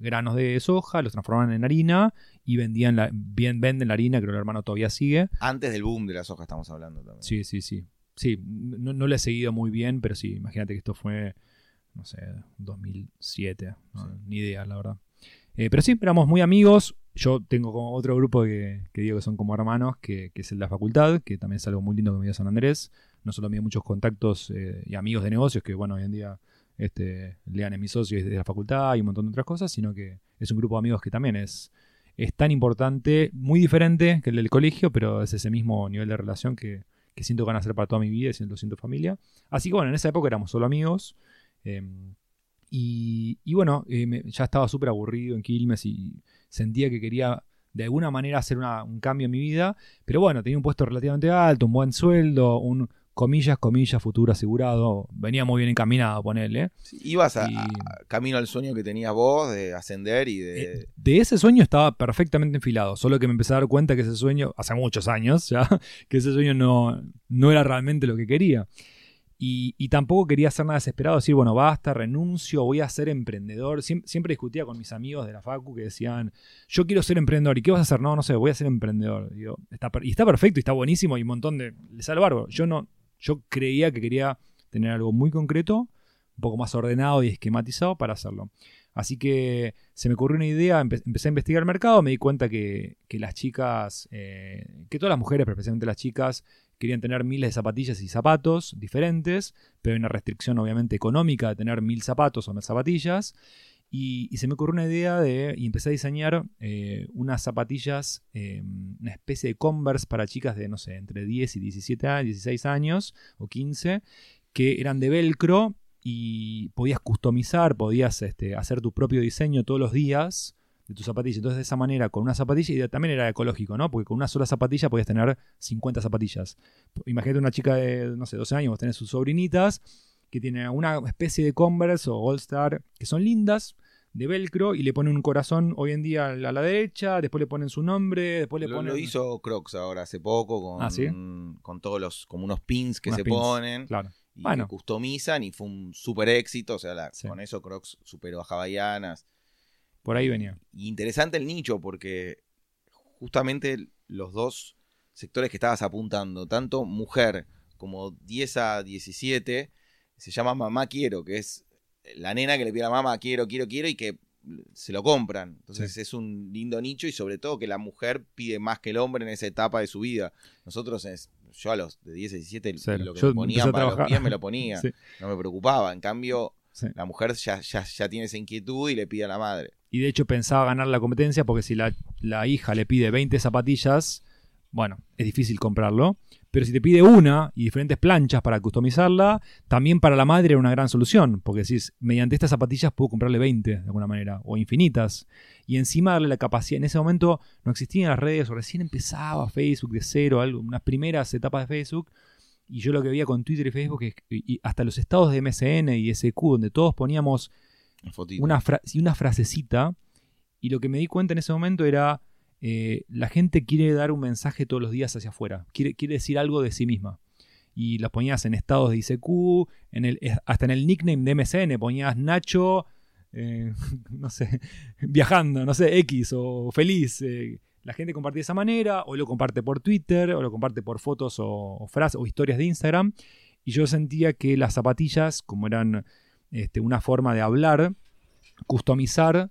S2: granos de soja, los transformaban en harina y vendían la, bien, venden la harina, creo que el hermano todavía sigue.
S1: Antes del boom de la soja estamos hablando también.
S2: Sí, sí, sí. Sí, no, no le he seguido muy bien, pero sí, imagínate que esto fue, no sé, 2007, no,
S1: Sí.
S2: ni idea, la verdad. Eh, pero sí, éramos muy amigos. Yo tengo como otro grupo que, que digo que son como hermanos, que, que, es el de la facultad, que también es algo muy lindo que me dio San Andrés. No solo me dio muchos contactos eh, y amigos de negocios, que bueno, hoy en día este, lean en mis socios de la facultad y un montón de otras cosas, sino que es un grupo de amigos que también es, es tan importante, muy diferente que el del colegio, pero es ese mismo nivel de relación que, siento que van a ser para toda mi vida y siento, siento familia. Así que bueno, en esa época éramos solo amigos. Eh, y, bueno, eh, ya estaba súper aburrido en Quilmes y sentía que quería de alguna manera hacer un cambio en mi vida. Pero bueno, tenía un puesto relativamente alto, un buen sueldo, un comillas, comillas, futuro asegurado. Venía muy bien encaminado, ponerle.
S1: Sí, ibas a, y... a, camino al sueño que tenías vos de ascender y de...
S2: Eh, de ese sueño estaba perfectamente enfilado, solo que me empecé a dar cuenta que ese sueño, hace muchos años ya, *laughs* que ese sueño no, no era realmente lo que quería. Y, y, tampoco quería ser nada desesperado, decir, bueno, basta, renuncio, voy a ser emprendedor. Siempre, siempre, discutía con mis amigos de la Facu que decían, yo quiero ser emprendedor. ¿Y qué vas a hacer? No, no sé, voy a ser emprendedor. Digo, está, y está perfecto y está buenísimo y un montón de... Le sale bárbaro. Yo no, yo creía que quería tener algo muy concreto, un poco más ordenado y esquematizado para hacerlo. Así que se me ocurrió una idea, empe empecé a investigar el mercado, me di cuenta que, que las chicas, eh, que todas las mujeres, pero especialmente las chicas, querían tener miles de zapatillas y zapatos diferentes, pero hay una restricción obviamente económica de tener mil zapatos o mil zapatillas. Y, se me ocurrió una idea de, y empecé a diseñar eh, unas zapatillas, eh, una especie de Converse para chicas de, no sé, entre 10 y 17 años, 16 años o 15, que eran de velcro y podías customizar, podías este, hacer tu propio diseño todos los días de tu zapatilla. Entonces, de esa manera, con una zapatilla, y también era ecológico, ¿no? Porque con una sola zapatilla podías tener 50 zapatillas. Imagínate una chica de, no sé, 12 años, vos tenés sus sobrinitas que tiene una especie de Converse o All Star que son lindas de velcro y le ponen un corazón hoy en día a la derecha, después le ponen su nombre, después le
S1: lo,
S2: ponen...
S1: Lo hizo Crocs ahora hace poco con,
S2: ¿Ah, ¿sí?
S1: con todos los, como unos pins que
S2: Unas
S1: se
S2: pins,
S1: ponen.
S2: Claro.
S1: Y
S2: Bueno.
S1: que customizan y fue un super éxito, o sea, la-
S2: Sí.
S1: con eso Crocs superó a Havaianas.
S2: Por ahí venía.
S1: Y interesante el nicho porque justamente los dos sectores que estabas apuntando, tanto mujer como 10 a 17, se llama Mamá Quiero, que es la nena que le pide a la mamá quiero, quiero, quiero y que se lo compran. Entonces es un lindo nicho y sobre todo que la mujer pide más que el hombre en esa etapa de su vida. Nosotros, es, yo a los de 10 a 17,
S2: Cero.
S1: lo que
S2: Yo
S1: me
S2: empecé
S1: ponían
S2: a
S1: para los pies me lo ponía. *laughs*
S2: Sí,
S1: No me preocupaba. En cambio,
S2: sí.
S1: la mujer ya, ya, ya tiene esa inquietud y le pide a la madre.
S2: Y de hecho pensaba ganar la competencia porque si la, la hija le pide 20 zapatillas, bueno, es difícil comprarlo. Pero si te pide una y diferentes planchas para customizarla, también para la madre era una gran solución. Porque decís, mediante estas zapatillas puedo comprarle 20 de alguna manera, o infinitas. Y encima darle la capacidad. En ese momento no existían las redes, o recién empezaba Facebook de cero, algo, unas primeras etapas de Facebook. Y yo lo que veía con Twitter y Facebook, es- y hasta los estados de MSN y SQ, donde todos poníamos una, fra- una frasecita y lo que me di cuenta en ese momento era eh, la gente quiere dar un mensaje todos los días hacia afuera, quiere, quiere decir algo de sí misma. Y las ponías en estados de ICQ, en el, hasta en el nickname de MSN ponías Nacho, eh, *laughs* no sé, viajando, no sé, X o feliz. eh, la gente compartía de esa manera, o lo comparte por Twitter, o lo comparte por fotos o, o frases o historias de Instagram. Y yo sentía que las zapatillas, como eran este, una forma de hablar, customizar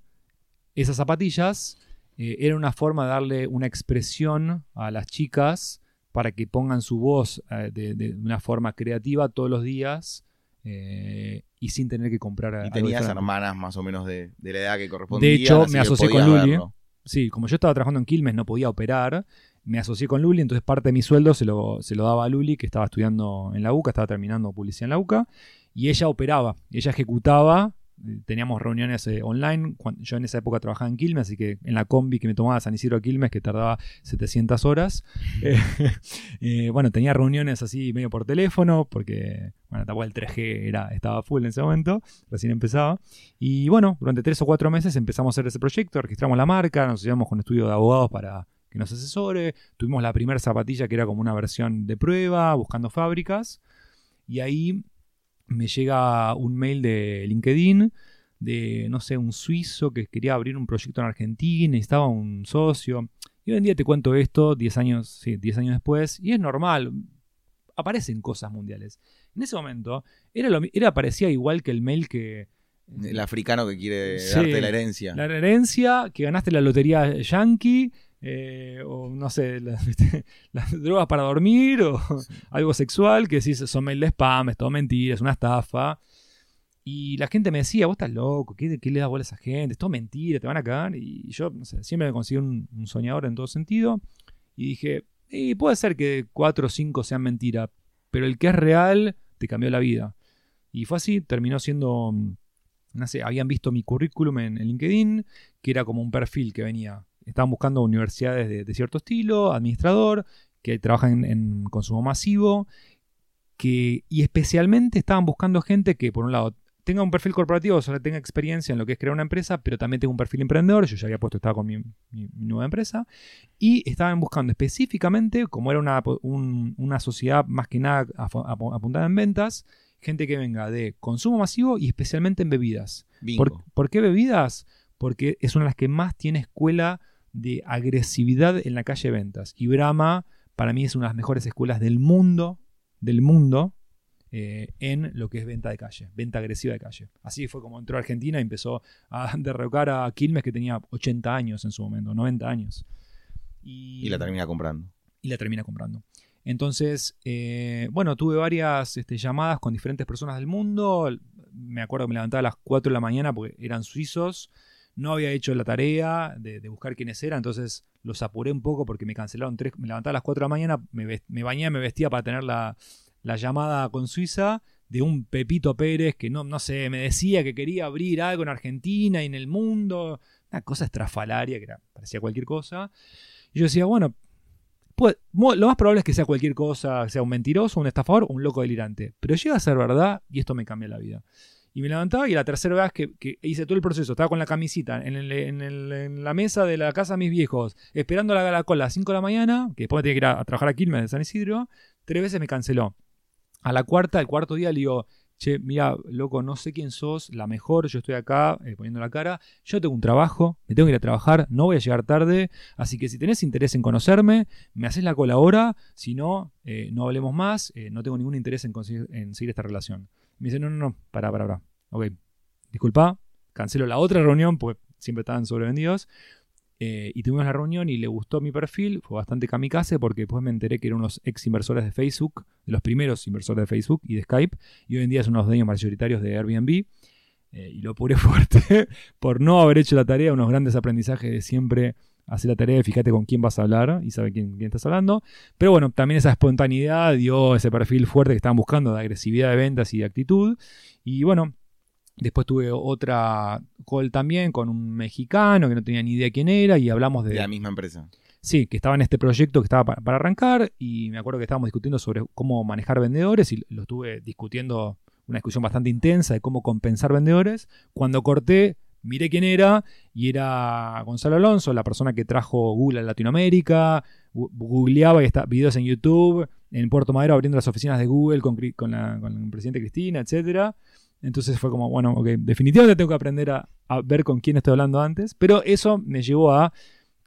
S2: esas zapatillas eh, era una forma de darle una expresión a las chicas para que pongan su voz eh, de, de una forma creativa todos los días eh, y sin tener que comprar
S1: Y tenías hermanas más o menos de, de la edad que correspondía.
S2: De hecho, me asocié con Luli.
S1: verlo.
S2: Sí, como yo estaba trabajando en Quilmes, no podía operar. Me asocié con Luli, entonces parte de mi sueldo se lo, se lo daba a Luli, que estaba estudiando en la UCA, estaba terminando publicidad en la UCA, y ella operaba, ella ejecutaba. Teníamos reuniones eh, online. cuan- yo en esa época trabajaba en Quilmes, así que en la combi que me tomaba San Isidro a Quilmes, que tardaba 700 horas. eh, *laughs* eh, bueno, tenía reuniones así medio por teléfono, porque, bueno, tampoco el 3G era, estaba full en ese momento, recién empezaba. Y bueno, durante tres o cuatro meses empezamos a hacer ese proyecto, registramos la marca, nos llevamos con un estudio de abogados para que nos asesore, tuvimos la primera zapatilla que era como una versión de prueba, buscando fábricas, y ahí me llega un mail de LinkedIn de, no sé, un suizo que quería abrir un proyecto en Argentina, necesitaba un socio. Y hoy en día te cuento esto, 10 años, sí, 10 años después, y es normal, aparecen cosas mundiales. En ese momento, era, lo era parecía igual que el mail que
S1: El africano que quiere
S2: Sí,
S1: darte la herencia.
S2: La herencia, que ganaste la lotería yankee, eh, o no sé, la- *laughs* ¿viste? las drogas para dormir, o *laughs* algo sexual, que decís, son mail de spam, es todo mentira, es una estafa. Y la gente me decía, vos estás loco, ¿qué, qué le das bola a esa gente? Es todo mentira, te van a cagar. Y yo, no sé, siempre me considero un, un soñador en todo sentido. Y dije, "Y puede ser que cuatro o cinco sean mentira, pero el que es real te cambió la vida. Y fue así, terminó siendo, mm, no sé, habían visto mi currículum en, en LinkedIn, que era como un perfil que venía. Estaban buscando universidades de, de cierto estilo, administrador, que trabajan en, en consumo masivo, que, y especialmente estaban buscando gente que, por un lado, tenga un perfil corporativo, o sea, tenga experiencia en lo que es crear una empresa, pero también tenga un perfil emprendedor. Yo ya había puesto, estaba con mi, mi- mi nueva empresa. Y estaban buscando específicamente, como era una, un- una sociedad más que nada apuntada en ventas, gente que venga de consumo masivo y especialmente en bebidas.
S1: Bingo.
S2: ¿Por, por qué bebidas? Porque es una de las que más tiene escuela de agresividad en la calle de ventas. Y Brahma, para mí, es una de las mejores escuelas del mundo, del mundo, eh, en lo que es venta de calle, venta agresiva de calle. Así fue como entró a Argentina y empezó a *laughs* derrocar a Quilmes, que tenía 80 años en su momento, 90 años.
S1: Y la termina comprando.
S2: y la termina comprando. Entonces, eh, bueno, tuve varias este, llamadas con diferentes personas del mundo. Me acuerdo que me levantaba a las 4 de la mañana porque eran suizos. No había hecho la tarea de, buscar quiénes eran, entonces los apuré un poco porque me cancelaron tres. Me levantaba a las 4 de la mañana, me, me bañé, me vestía para tener la, la llamada con Suiza de un Pepito Pérez que no, no sé, me decía que quería abrir algo en Argentina y en el mundo. Una cosa estrafalaria que era, parecía cualquier cosa. Y yo decía, bueno, pues, lo más probable es que sea cualquier cosa, sea un mentiroso, un estafador, un loco delirante. Pero llega a ser verdad y esto me cambia la vida. Y me levantaba y la tercera vez que, hice todo el proceso, estaba con la camisita en, la mesa de la casa de mis viejos, esperando la, la cola a las 5 de la mañana, que después me tenía que ir a, trabajar a Quilmes de San Isidro, tres veces me canceló. A la cuarta, el cuarto día le digo, che, mira, loco, no sé quién sos, la mejor, yo estoy acá eh, poniendo la cara, yo tengo un trabajo, me tengo que ir a trabajar, no voy a llegar tarde, así que si tenés interés en conocerme, me haces la cola ahora, si no, eh, no hablemos más, eh, no tengo ningún interés en, en seguir esta relación. Me dice, no, no, no, pará, pará, pará. Ok, disculpa, cancelo la otra reunión, porque siempre estaban sobrevendidos. eh, y tuvimos la reunión y le gustó mi perfil, fue bastante kamikaze porque después me enteré que eran unos ex inversores de Facebook, de los primeros inversores de Facebook y de Skype, y hoy en día son unos dueños mayoritarios de Airbnb. eh, y lo apuré *laughs* fuerte por no haber hecho la tarea, unos grandes aprendizajes de siempre hacer la tarea, fíjate con quién vas a hablar y sabe quién, quién estás hablando. Pero bueno, también esa espontaneidad dio ese perfil fuerte que estaban buscando de agresividad de ventas y de actitud. Y bueno, después tuve otra call también con un mexicano que no tenía ni idea quién era y hablamos
S1: De
S2: de...
S1: la misma empresa.
S2: Sí, que estaba en este proyecto que estaba pa- para, arrancar y me acuerdo que estábamos discutiendo sobre cómo manejar vendedores y lo estuve discutiendo una discusión bastante intensa de cómo compensar vendedores. Cuando corté, miré quién era y era Gonzalo Alonso, la persona que trajo Google a Latinoamérica, googleaba y está videos en YouTube, en Puerto Madero abriendo las oficinas de Google con, con, la, con el presidente Cristina, etcétera. Entonces fue como, bueno, ok, definitivamente tengo que aprender a, a ver con quién estoy hablando antes, pero eso me llevó a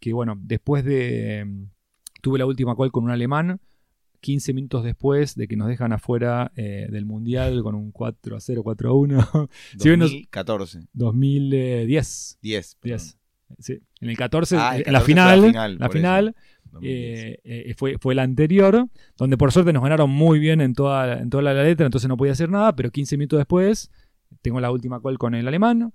S2: que bueno, después de... mm, Tuve la última call con un alemán, 15 minutos después de que nos dejan afuera eh, del Mundial con un 4 a 0, 4 a 1. *laughs* Si bien nos-
S1: 2014.
S2: 2010.
S1: 10. perdón.
S2: 10. Sí. En el 14,
S1: Ah, el
S2: en la
S1: 14 fue
S2: final,
S1: la final,
S2: la final.
S1: 2010.
S2: eh, eh, fue, fue la anterior, donde por suerte nos ganaron muy bien en toda, en toda la letra, entonces no podía hacer nada, pero 15 minutos después tengo la última call con el alemán,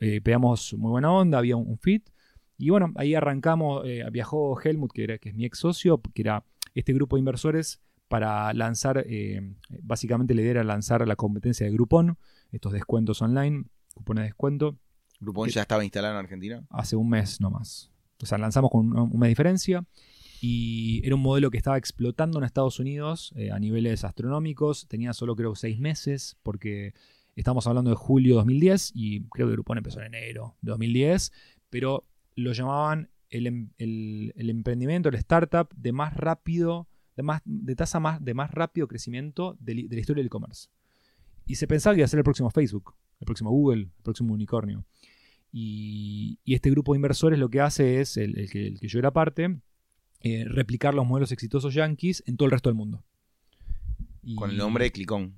S2: eh, pegamos muy buena onda, había un, un fit, y bueno, ahí arrancamos, eh, viajó Helmut, que, era, que es mi ex socio, que era este grupo de inversores para lanzar, eh, básicamente la idea era lanzar la competencia de Groupon, estos descuentos online, cupones de descuento,
S1: ¿Groupon ya estaba instalado en Argentina?
S2: hace un mes nomás. O sea, lanzamos con un, un mes de diferencia y era un modelo que estaba explotando en Estados Unidos eh, a niveles astronómicos. Tenía solo creo seis meses porque estamos hablando de julio de 2010 y creo que Groupon empezó en enero de 2010, pero lo llamaban el, em- el- el emprendimiento, el startup de más rápido, de, más, de tasa más, de más rápido crecimiento de, li- de la historia del e-commerce. Y se pensaba que iba a ser el próximo Facebook, el próximo Google, el próximo unicornio. Y, y este grupo de inversores lo que hace es, el, el que, yo era parte, eh, replicar los modelos exitosos yankees en todo el resto del mundo. Y-
S1: Con el nombre de Clicón.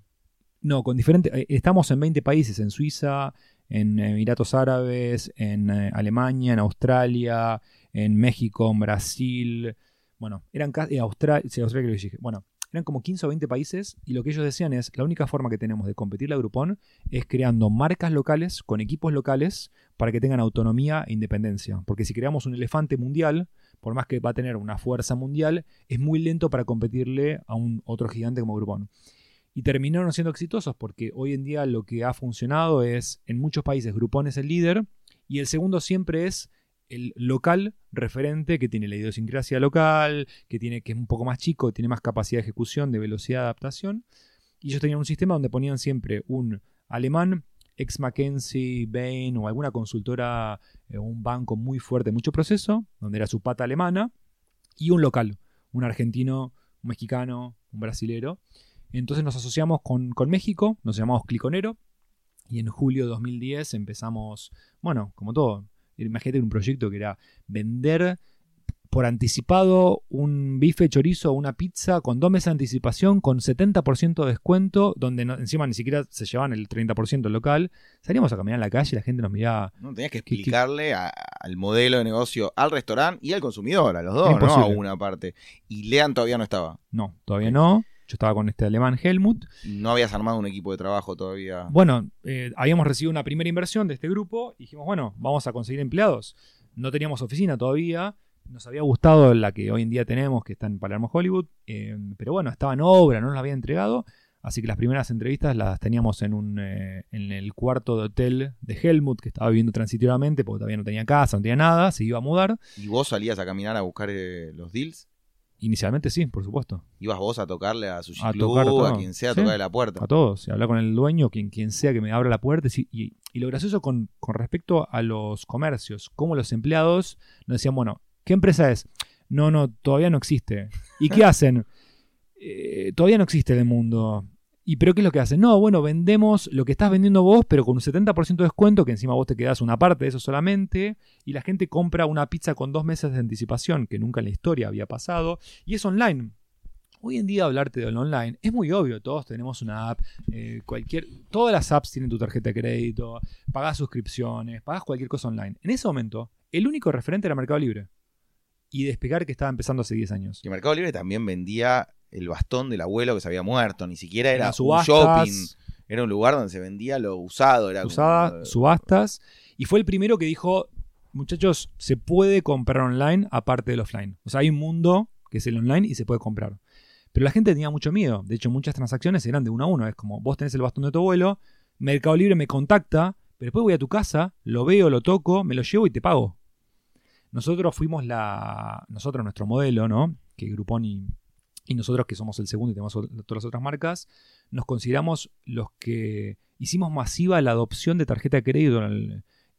S2: No, con diferentes... eh, Estamos en 20 países, en Suiza, en Emiratos Árabes, en eh, Alemania, en Australia, en México, en Brasil. Bueno, eran casi. Australia, Australia que lo dije. Bueno, eran como 15 o 20 países y lo que ellos decían es, la única forma que tenemos de competir la Groupon es creando marcas locales con equipos locales para que tengan autonomía e independencia. Porque si creamos un elefante mundial, por más que va a tener una fuerza mundial, es muy lento para competirle a un otro gigante como Groupon. Y terminaron siendo exitosos porque hoy en día lo que ha funcionado es, en muchos países Groupon es el líder y el segundo siempre es el local referente que tiene la idiosincrasia local, que, tiene, que es un poco más chico, tiene más capacidad de ejecución, de velocidad de adaptación. Y ellos tenían un sistema donde ponían siempre un alemán, ex McKenzie, Bain o alguna consultora eh, un banco muy fuerte, mucho proceso, donde era su pata alemana, y un local, un argentino, un mexicano, un brasilero. Entonces nos asociamos con, con México, nos llamamos Cliconero, y en julio de 2010 empezamos, bueno, como todo, Imagínate un proyecto que era vender por anticipado un bife chorizo o una pizza con dos meses de anticipación con 70% de descuento, donde encima ni siquiera se llevaban el 30% local. Salíamos a caminar en la calle y la gente nos miraba.
S1: No, tenías que explicarle al modelo de negocio, al restaurante y al consumidor, a los dos, no a una parte. Y Lean todavía no estaba.
S2: No, todavía no. Yo estaba con este alemán Helmut.
S1: No habías armado un equipo de trabajo todavía.
S2: Bueno, eh, habíamos recibido una primera inversión de este grupo y dijimos, bueno, vamos a conseguir empleados. No teníamos oficina todavía. Nos había gustado la que hoy en día tenemos, que está en Palermo Hollywood. Eh, pero bueno, estaba en obra, no nos la había entregado. Así que las primeras entrevistas las teníamos en, un, eh, en el cuarto de hotel de Helmut, que estaba viviendo transitoriamente porque todavía no tenía casa, no tenía nada, se iba a mudar.
S1: ¿Y vos salías a caminar a buscar los deals?
S2: Inicialmente sí, por supuesto.
S1: ¿Ibas vos a tocarle a su a, a, quien sea, a tocarle la puerta?
S2: A todos, hablar con el dueño, quien, quien sea que me abra la puerta. Y, lo gracioso con, con, respecto a los comercios, como los empleados nos decían, bueno, ¿qué empresa es? No, no, todavía no existe. ¿Y qué *laughs* hacen? Eh, todavía no existe el mundo. ¿Y pero qué es lo que hacen? No, bueno, vendemos lo que estás vendiendo vos, pero con un 70% de descuento, que encima vos te quedás una parte de eso solamente, y la gente compra una pizza con dos meses de anticipación, que nunca en la historia había pasado, y es online. Hoy en día hablarte del online es muy obvio, todos tenemos una app, eh, cualquier, todas las apps tienen tu tarjeta de crédito, pagás suscripciones, pagás cualquier cosa online. En ese momento, el único referente era Mercado Libre. Y despegar que estaba empezando hace 10 años.
S1: Y Mercado Libre también vendía el bastón del abuelo que se había muerto, ni siquiera era un shopping, era un lugar donde se vendía lo usado. Era
S2: Usada, subastas, y fue el primero que dijo, muchachos, se puede comprar online aparte del offline. O sea, hay un mundo que es el online y se puede comprar. Pero la gente tenía mucho miedo. De hecho, muchas transacciones eran de uno a uno. Es como, vos tenés el bastón de tu abuelo, Mercado Libre me contacta, pero después voy a tu casa, lo veo, lo toco, me lo llevo y te pago. Nosotros fuimos la. Nosotros, nuestro modelo, ¿no? Que Groupon y, y nosotros que somos el segundo y tenemos todas las otras marcas, nos consideramos los que hicimos masiva la adopción de tarjeta de crédito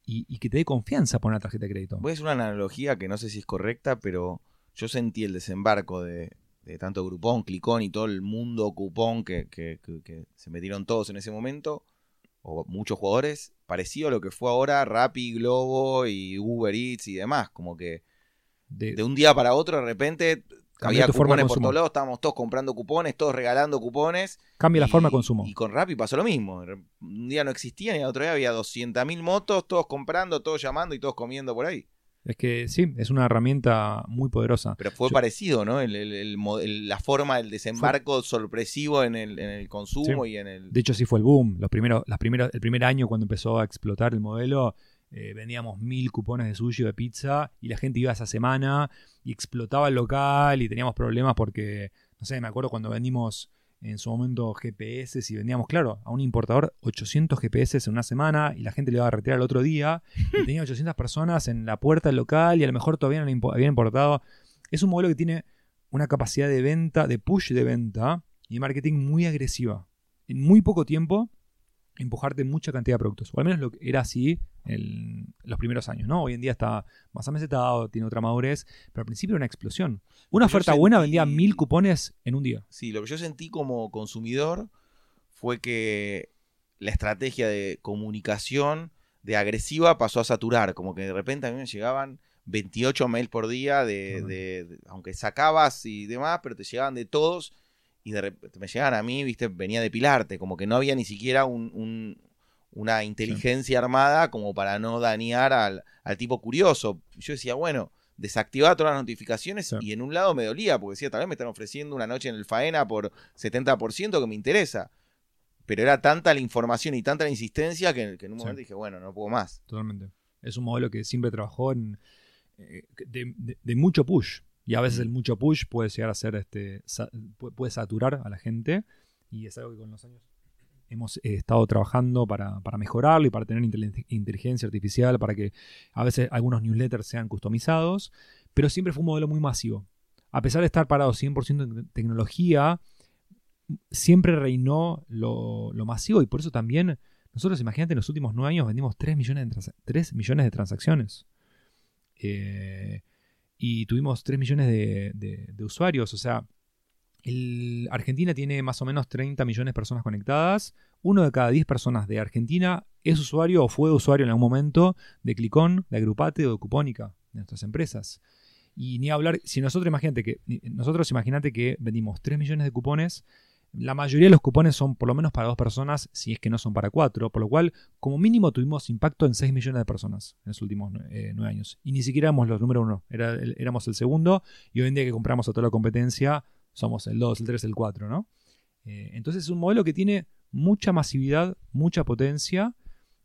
S2: y, que te dé confianza poner tarjeta de crédito.
S1: Voy a hacer una analogía que no sé si es correcta, pero yo sentí el desembarco de, tanto Groupon, Clicón y todo el mundo cupón que, que, se metieron todos en ese momento, o muchos jugadores, parecido a lo que fue ahora Rappi, Globo y Uber Eats y demás, como que de un día para otro de repente había cupones por todos lados, estábamos todos comprando cupones, todos regalando cupones.
S2: Cambia la forma de consumo.
S1: Y con Rappi pasó lo mismo. Un día no existían y el otro día había 200.000 motos, todos comprando, todos llamando y todos comiendo por ahí.
S2: Es que sí, es una herramienta muy poderosa.
S1: Pero fue parecido, ¿no? la forma del desembarco sorpresivo en el, consumo y en el...
S2: De hecho, sí fue el boom. Los primeros, las primeras, el primer año cuando empezó a explotar el modelo, eh, vendíamos mil cupones de sushi o de pizza y la gente iba esa semana y explotaba el local y teníamos problemas porque, no sé, me acuerdo cuando vendimos en su momento GPS y vendíamos, claro, a un importador 800 GPS en una semana y la gente le iba a retirar el otro día y *laughs* tenía 800 personas en la puerta del local y a lo mejor todavía no habían importado. Es un modelo que tiene una capacidad de venta, de push de venta y de marketing muy agresiva. En muy poco tiempo empujarte mucha cantidad de productos. O al menos lo, era así en los primeros años, ¿no? Hoy en día está más amesetado, tiene otra madurez, pero al principio era una explosión. Una oferta buena vendía mil cupones en un día.
S1: Sí, lo que yo sentí como consumidor fue que la estrategia de comunicación de agresiva pasó a saturar, como que de repente a mí me llegaban 28 mails por día de aunque sacabas y demás, pero te llegaban de todos y de repente me llegaban a mí, viste, venía de pilarte, como que no había ni siquiera un, una inteligencia armada como para no dañar al, al tipo curioso. Yo decía, bueno, desactivaba todas las notificaciones
S2: Sí.
S1: y en un lado me dolía, porque decía, tal vez me están ofreciendo una noche en el faena por 70% que me interesa. Pero era tanta la información y tanta la insistencia que, que en un
S2: Sí.
S1: momento dije, bueno, no puedo más.
S2: Totalmente. Es un modelo que siempre trabajó en eh, de, de- de mucho push. Y a veces el mucho push puede llegar a ser este sa- puede saturar a la gente. Y es algo que con los años hemos eh, estado trabajando para, para mejorarlo y para tener inteligen- inteligencia artificial, para que a veces algunos newsletters sean customizados. Pero siempre fue un modelo muy masivo. A pesar de estar parado 100% en tecnología, siempre reinó lo, lo masivo y por eso también nosotros, imagínate, en los últimos nueve años vendimos 3 millones de, transa- 3 millones de transacciones. Eh, y tuvimos 3 millones de, usuarios. O sea, Argentina tiene más o menos 30 millones de personas conectadas. Uno de cada 10 personas de Argentina es usuario o fue usuario en algún momento de Clicón, de Agrupate o de Cupónica, de nuestras empresas. Y ni hablar, si nosotros imagínate que, nosotros imagínate que vendimos 3 millones de cupones, la mayoría de los cupones son por lo menos para dos personas, si es que no son para cuatro, por lo cual, como mínimo, tuvimos impacto en 6 millones de personas en los últimos eh, nueve años. Y ni siquiera éramos los número uno, era, el- éramos el segundo, y hoy en día que compramos a toda la competencia, somos el 2, el 3, el 4, ¿no? Eh, entonces es un modelo que tiene mucha masividad, mucha potencia,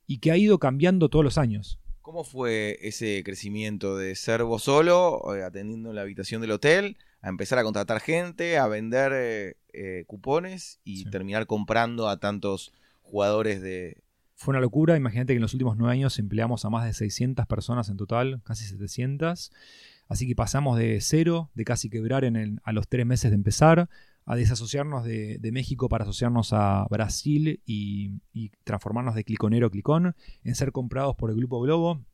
S2: y que ha ido cambiando todos los años.
S1: ¿Cómo fue ese crecimiento de ser vos solo, eh, atendiendo en la habitación del hotel, a empezar a contratar gente, a vender eh, eh, cupones y
S2: Sí.
S1: terminar comprando a tantos jugadores de...
S2: Fue una locura. Imagínate que en los últimos nueve años empleamos a más de 600 personas en total, casi 700. Así que pasamos de cero, de casi quebrar en el- a los tres meses de empezar, a desasociarnos de, México para asociarnos a Brasil y, transformarnos de cliconero a clicón, en ser comprados por el Grupo Globo,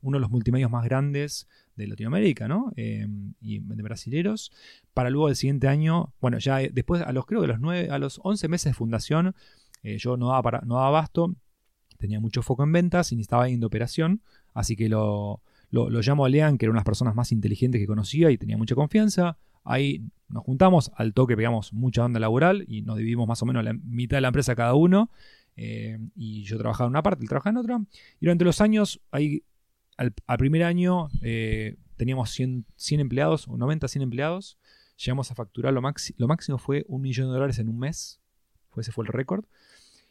S2: uno de los multimedios más grandes de Latinoamérica, ¿no? Eh, y de brasileros, para luego el siguiente año, bueno, ya eh, después, a los creo que los, nueve, a los 11 meses de fundación, eh, yo no daba, para, no daba abasto, tenía mucho foco en ventas y necesitaba alguien de operación, así que lo, lo, lo llamo a Lean, que era una de las personas más inteligentes que conocía y tenía mucha confianza. Ahí nos juntamos, al toque pegamos mucha onda laboral y nos dividimos más o menos la mitad de la empresa cada uno. eh, y yo trabajaba en una parte, él trabajaba en otra. Y durante los años, ahí, al, primer año eh, teníamos 100, 100 empleados, o 90, 100 empleados. Llegamos a facturar lo, maxi- lo máximo fue un millón de dólares en un mes. Fue, ese fue el récord.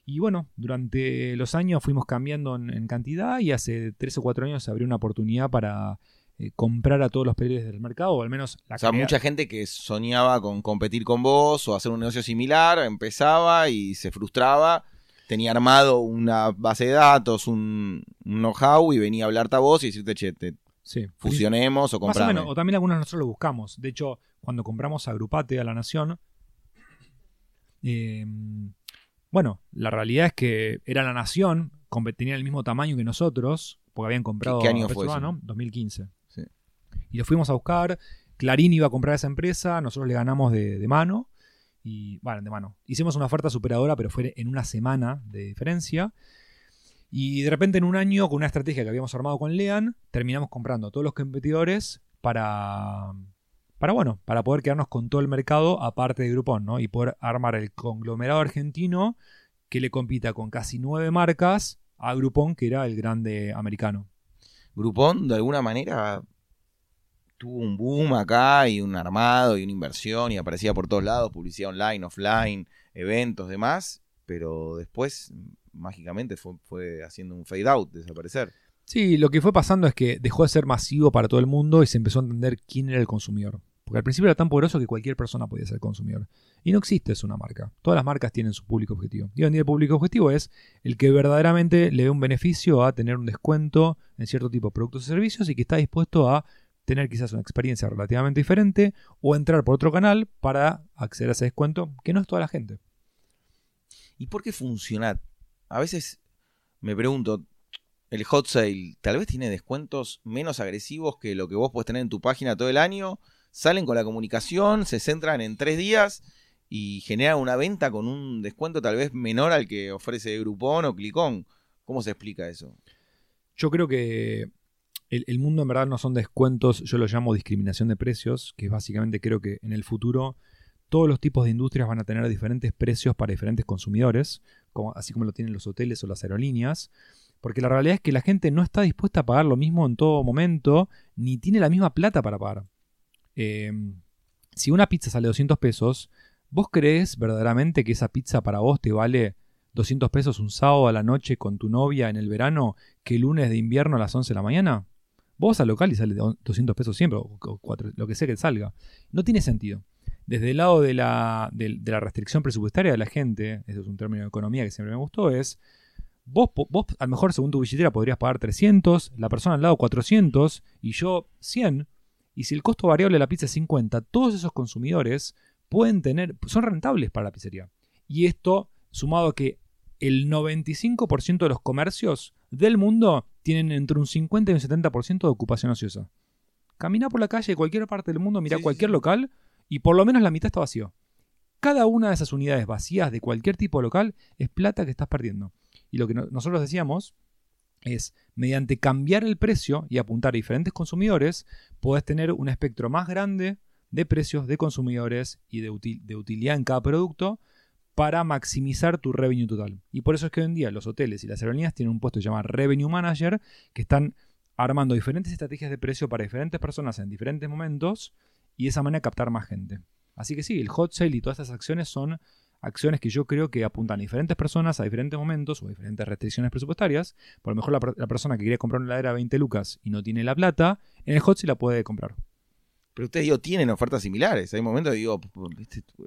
S2: Y bueno, durante los años fuimos cambiando en, en cantidad y hace tres o cuatro años se abrió una oportunidad para eh, comprar a todos los players del mercado, o al menos la
S1: O sea,
S2: calidad-
S1: mucha gente que soñaba con competir con vos o hacer un negocio similar, empezaba y se frustraba, tenía armado una base de datos, un, un know-how y venía a hablarte a vos y decirte, che, te
S2: Sí,
S1: fusionemos o
S2: Más o
S1: comprame.
S2: menos, o también algunos nosotros lo buscamos. De hecho, cuando compramos a Grupate, a La Nación, eh, bueno, la realidad es que era La Nación, tenía el mismo tamaño que nosotros, porque habían comprado
S1: qué año
S2: a
S1: fue eso?
S2: Urbano, 2015. Y lo fuimos a buscar, Clarín iba a comprar esa empresa, nosotros le ganamos de, mano, y bueno, de mano. Hicimos una oferta superadora, pero fue en una semana de diferencia. Y de repente en un año, con una estrategia que habíamos armado con Lean, terminamos comprando todos los competidores para, para bueno, para poder quedarnos con todo el mercado aparte de Groupon, ¿no? Y poder armar el conglomerado argentino que le compita con casi nueve marcas a Groupon, que era el grande americano.
S1: Groupon, de alguna manera, tuvo un boom acá y un armado y una inversión y aparecía por todos lados, publicidad online, offline, eventos, demás, pero después mágicamente fue, haciendo un fade out, desaparecer.
S2: Sí, lo que fue pasando es que dejó de ser masivo para todo el mundo y se empezó a entender quién era el consumidor. Porque al principio era tan poderoso que cualquier persona podía ser consumidor. Y no existe una marca. Todas las marcas tienen su público objetivo. Y hoy en día el público objetivo es el que verdaderamente le ve un beneficio a tener un descuento en cierto tipo de productos y servicios y que está dispuesto a tener quizás una experiencia relativamente diferente o entrar por otro canal para acceder a ese descuento, que no es toda la gente.
S1: ¿Y por qué funciona? A veces me pregunto, el hot sale tal vez tiene descuentos menos agresivos que lo que vos podés tener en tu página todo el año, salen con la comunicación, se centran en tres días y generan una venta con un descuento tal vez menor al que ofrece Groupon o Clicón. ¿Cómo se explica eso?
S2: Yo creo que el, mundo en verdad no son descuentos, yo lo llamo discriminación de precios, que básicamente creo que en el futuro todos los tipos de industrias van a tener diferentes precios para diferentes consumidores, así como lo tienen los hoteles o las aerolíneas. Porque la realidad es que la gente no está dispuesta a pagar lo mismo en todo momento, ni tiene la misma plata para pagar. Em, si una pizza sale 200 pesos, ¿vos crees verdaderamente que esa pizza para vos te vale 200 pesos un sábado a la noche con tu novia en el verano que el lunes de invierno a las 11 de la mañana? Vos al local y sale 200 pesos siempre, o, lo que sea que salga. No tiene sentido. Desde el lado de la, de, la restricción presupuestaria de la gente, eso es un término de economía que siempre me gustó, es Vos, vos, a lo mejor según tu billetera podrías pagar 300, la persona al lado 400 y yo 100. Y si el costo variable de la pizza es 50, todos esos consumidores pueden tener, son rentables para la pizzería. Y esto, sumado a que el 95% de los comercios del mundo tienen entre un 50 y un 70% de ocupación ociosa. Camina por la calle de cualquier parte del mundo, mira cualquier local y por lo menos la mitad está vacío. Cada una de esas unidades vacías de cualquier tipo de local es plata que estás perdiendo. Y lo que nosotros decíamos es, mediante cambiar el precio y apuntar a diferentes consumidores, puedes tener un espectro más grande de precios de consumidores y de, de utilidad en cada producto para maximizar tu revenue total. Y por eso es que hoy en día los hoteles y las aerolíneas tienen un puesto llamado Revenue Manager que están armando diferentes estrategias de precio para diferentes personas en diferentes momentos y de esa manera captar más gente. Así que sí, el hot sale y todas estas acciones son acciones que yo creo que apuntan a diferentes personas a diferentes momentos o a diferentes restricciones presupuestarias. Por lo mejor la, persona que quiere comprar una heladera a 20 lucas y no tiene la plata, en el hot sí la puede comprar.
S1: Pero ustedes, digo, tienen ofertas similares. Hay momentos, digo,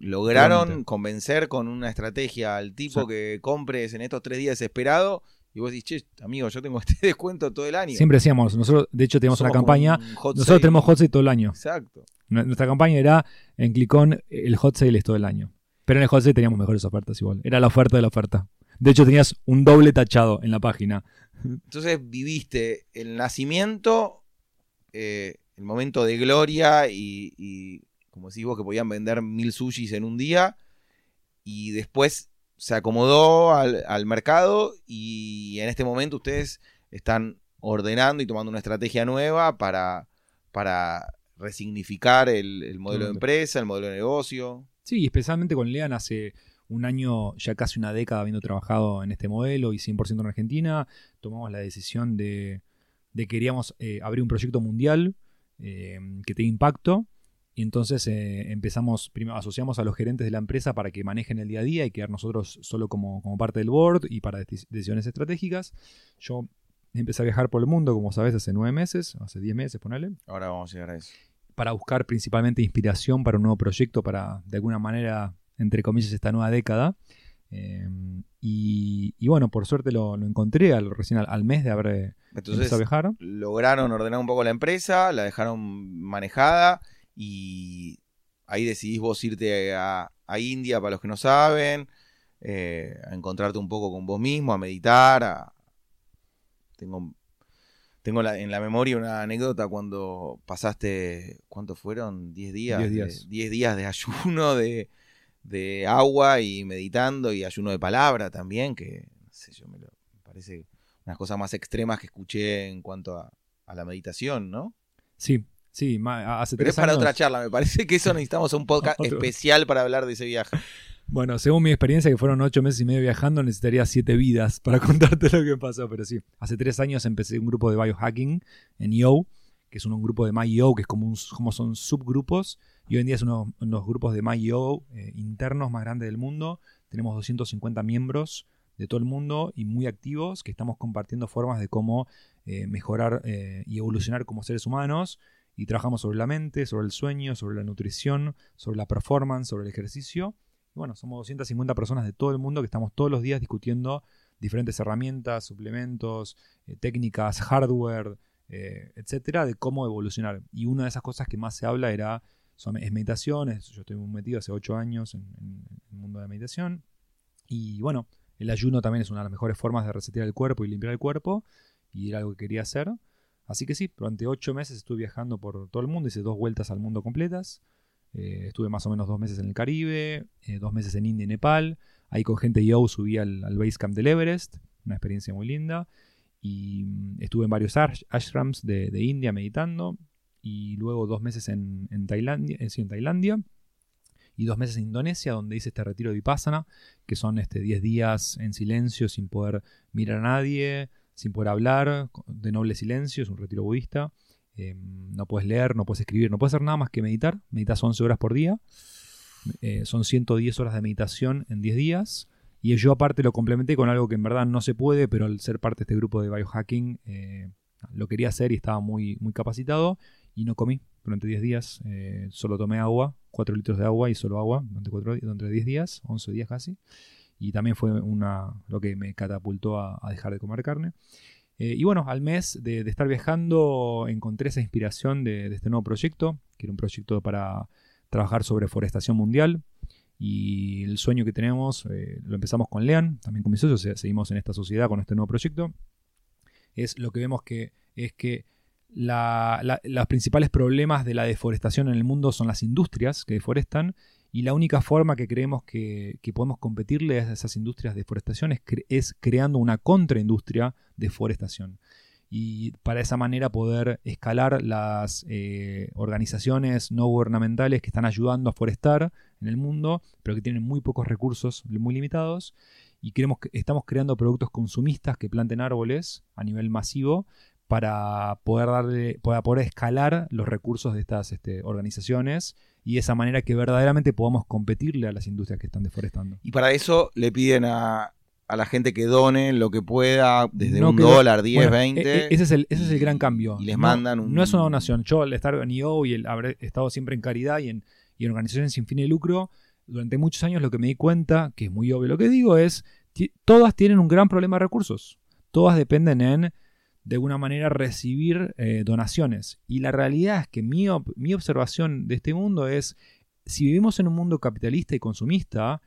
S1: lograron convencer con una estrategia al tipo que compres en estos tres días desesperado. Y vos decís, che, amigo, yo tengo *laughs* este descuento todo el año.
S2: Siempre decíamos, nosotros, de hecho, tenemos una campaña. Nosotros tenemos hot sale todo el año.
S1: Exacto.
S2: Nuestra campaña era en Clicón, el hot sale es todo el año. Pero en el José teníamos mejores ofertas igual. Era la oferta de la oferta. De hecho, tenías un doble tachado en la página.
S1: Entonces viviste el nacimiento, eh, el momento de gloria y, como decís vos, que podían vender mil sushis en un día. Y después se acomodó al, mercado y en este momento ustedes están ordenando y tomando una estrategia nueva para, para resignificar el modelo de empresa, el modelo de negocio.
S2: Sí, especialmente con Lean hace un año, ya casi una década habiendo trabajado en este modelo y 100% en Argentina, tomamos la decisión de, que queríamos eh, abrir un proyecto mundial eh, que tenga impacto. Y entonces eh, empezamos, primero asociamos a los gerentes de la empresa para que manejen el día a día y quedar nosotros solo como, como parte del board y para decisiones estratégicas. Yo empecé a viajar por el mundo, como sabes, hace nueve meses, hace diez meses, ponele.
S1: Ahora vamos a llegar a eso
S2: para buscar principalmente inspiración para un nuevo proyecto, para de alguna manera, entre comillas, esta nueva década. Em, y, bueno, por suerte lo, encontré al, recién al, mes de haber eh, empezado a viajar.
S1: Lograron ordenar un poco la empresa, la dejaron manejada y ahí decidís vos irte a, India, para los que no saben, eh, a encontrarte un poco con vos mismo, a meditar. Tengo tengo en la memoria una anécdota cuando pasaste, ¿cuántos fueron? 10 días. 10 días. 10 días de ayuno, de, agua y meditando y ayuno de palabra también, que no sé yo, me, parece unas cosas más extremas que escuché en cuanto a, la meditación, ¿no?
S2: Sí, sí, hace
S1: Pero es para otra charla, me parece que eso necesitamos un podcast *laughs* especial para hablar de ese viaje.
S2: Bueno, según mi experiencia, que fueron ocho meses y medio viajando, necesitaría siete vidas para *laughs* contarte lo que pasó. Pero sí, hace tres años empecé un grupo de biohacking en Yo, que es un, grupo de MyYo, que es como, un, como son subgrupos. Y hoy en día es uno de los grupos de MyYo eh, internos más grandes del mundo. Tenemos 250 miembros de todo el mundo y muy activos que estamos compartiendo formas de cómo eh, mejorar eh, y evolucionar como seres humanos. Y trabajamos sobre la mente, sobre el sueño, sobre la nutrición, sobre la performance, sobre el ejercicio bueno, somos 250 personas de todo el mundo que estamos todos los días discutiendo diferentes herramientas, suplementos, eh, técnicas, hardware, eh, etcétera, de cómo evolucionar. Y una de esas cosas que más se habla era es meditación. yo estoy muy metido hace 8 años en, el mundo de la meditación. Y bueno, el ayuno también es una de las mejores formas de resetear el cuerpo y limpiar el cuerpo. Y era algo que quería hacer. Así que sí, durante 8 meses estuve viajando por todo el mundo, hice dos vueltas al mundo completas. Eh, estuve más o menos dos meses en el Caribe, eh, dos meses en India y Nepal. Ahí con gente yo subí al, al base camp del Everest, una experiencia muy linda. Y mm, estuve en varios ashrams de, India meditando. Y luego dos meses en, Tailandia, eh, en Tailandia. y dos meses en Indonesia, donde hice este retiro de Vipassana, que son este, 10 días en silencio, sin poder mirar a nadie, sin poder hablar, de noble silencio, es un retiro budista. Eh, no puedes leer, no puedes escribir, no puedes hacer nada más que meditar. Meditas 11 horas por día. Eh, son 110 horas de meditación en 10 días. Y yo aparte lo complementé con algo que en verdad no se puede, pero al ser parte de este grupo de biohacking eh, lo quería hacer y estaba muy, muy capacitado. Y no comí durante 10 días. solo tomé agua, 4 litros de agua y solo agua durante, 4, durante 10 días, 11 días casi. Y también fue una, lo que me catapultó a, dejar de comer carne. y bueno, al mes de, estar viajando encontré esa inspiración de, de, este nuevo proyecto, que era un proyecto para trabajar sobre forestación mundial. Y el sueño que tenemos, eh, lo empezamos con Lean, también con mis socios, seguimos en esta sociedad con este nuevo proyecto. Es lo que vemos que es que los principales problemas de la deforestación en el mundo son las industrias que deforestan y la única forma que creemos que, podemos competirle a esas industrias de deforestación es, es creando una contraindustria de forestación y para esa manera poder escalar las eh, organizaciones no gubernamentales que están ayudando a forestar en el mundo, pero que tienen muy pocos recursos, muy limitados, y queremos, estamos creando productos consumistas que planten árboles a nivel masivo para poder darle, para poder escalar los recursos de estas este, organizaciones y de esa manera que verdaderamente podamos competirle a las industrias que están deforestando.
S1: Y para eso le piden a, a la gente que done lo que pueda, desde un dólar, 10, 20. E,
S2: e, ese, es el, ese es el gran cambio.
S1: Y les mandan un...
S2: No es una donación. Yo al estar en IO y el haber estado siempre en caridad y en, y en organizaciones sin fin de lucro, durante muchos años lo que me di cuenta, que es muy obvio lo que digo, es todas tienen un gran problema de recursos. Todas dependen en, de alguna manera, recibir eh, donaciones. Y la realidad es que mi, mi observación de este mundo es, si vivimos en un mundo capitalista y consumista,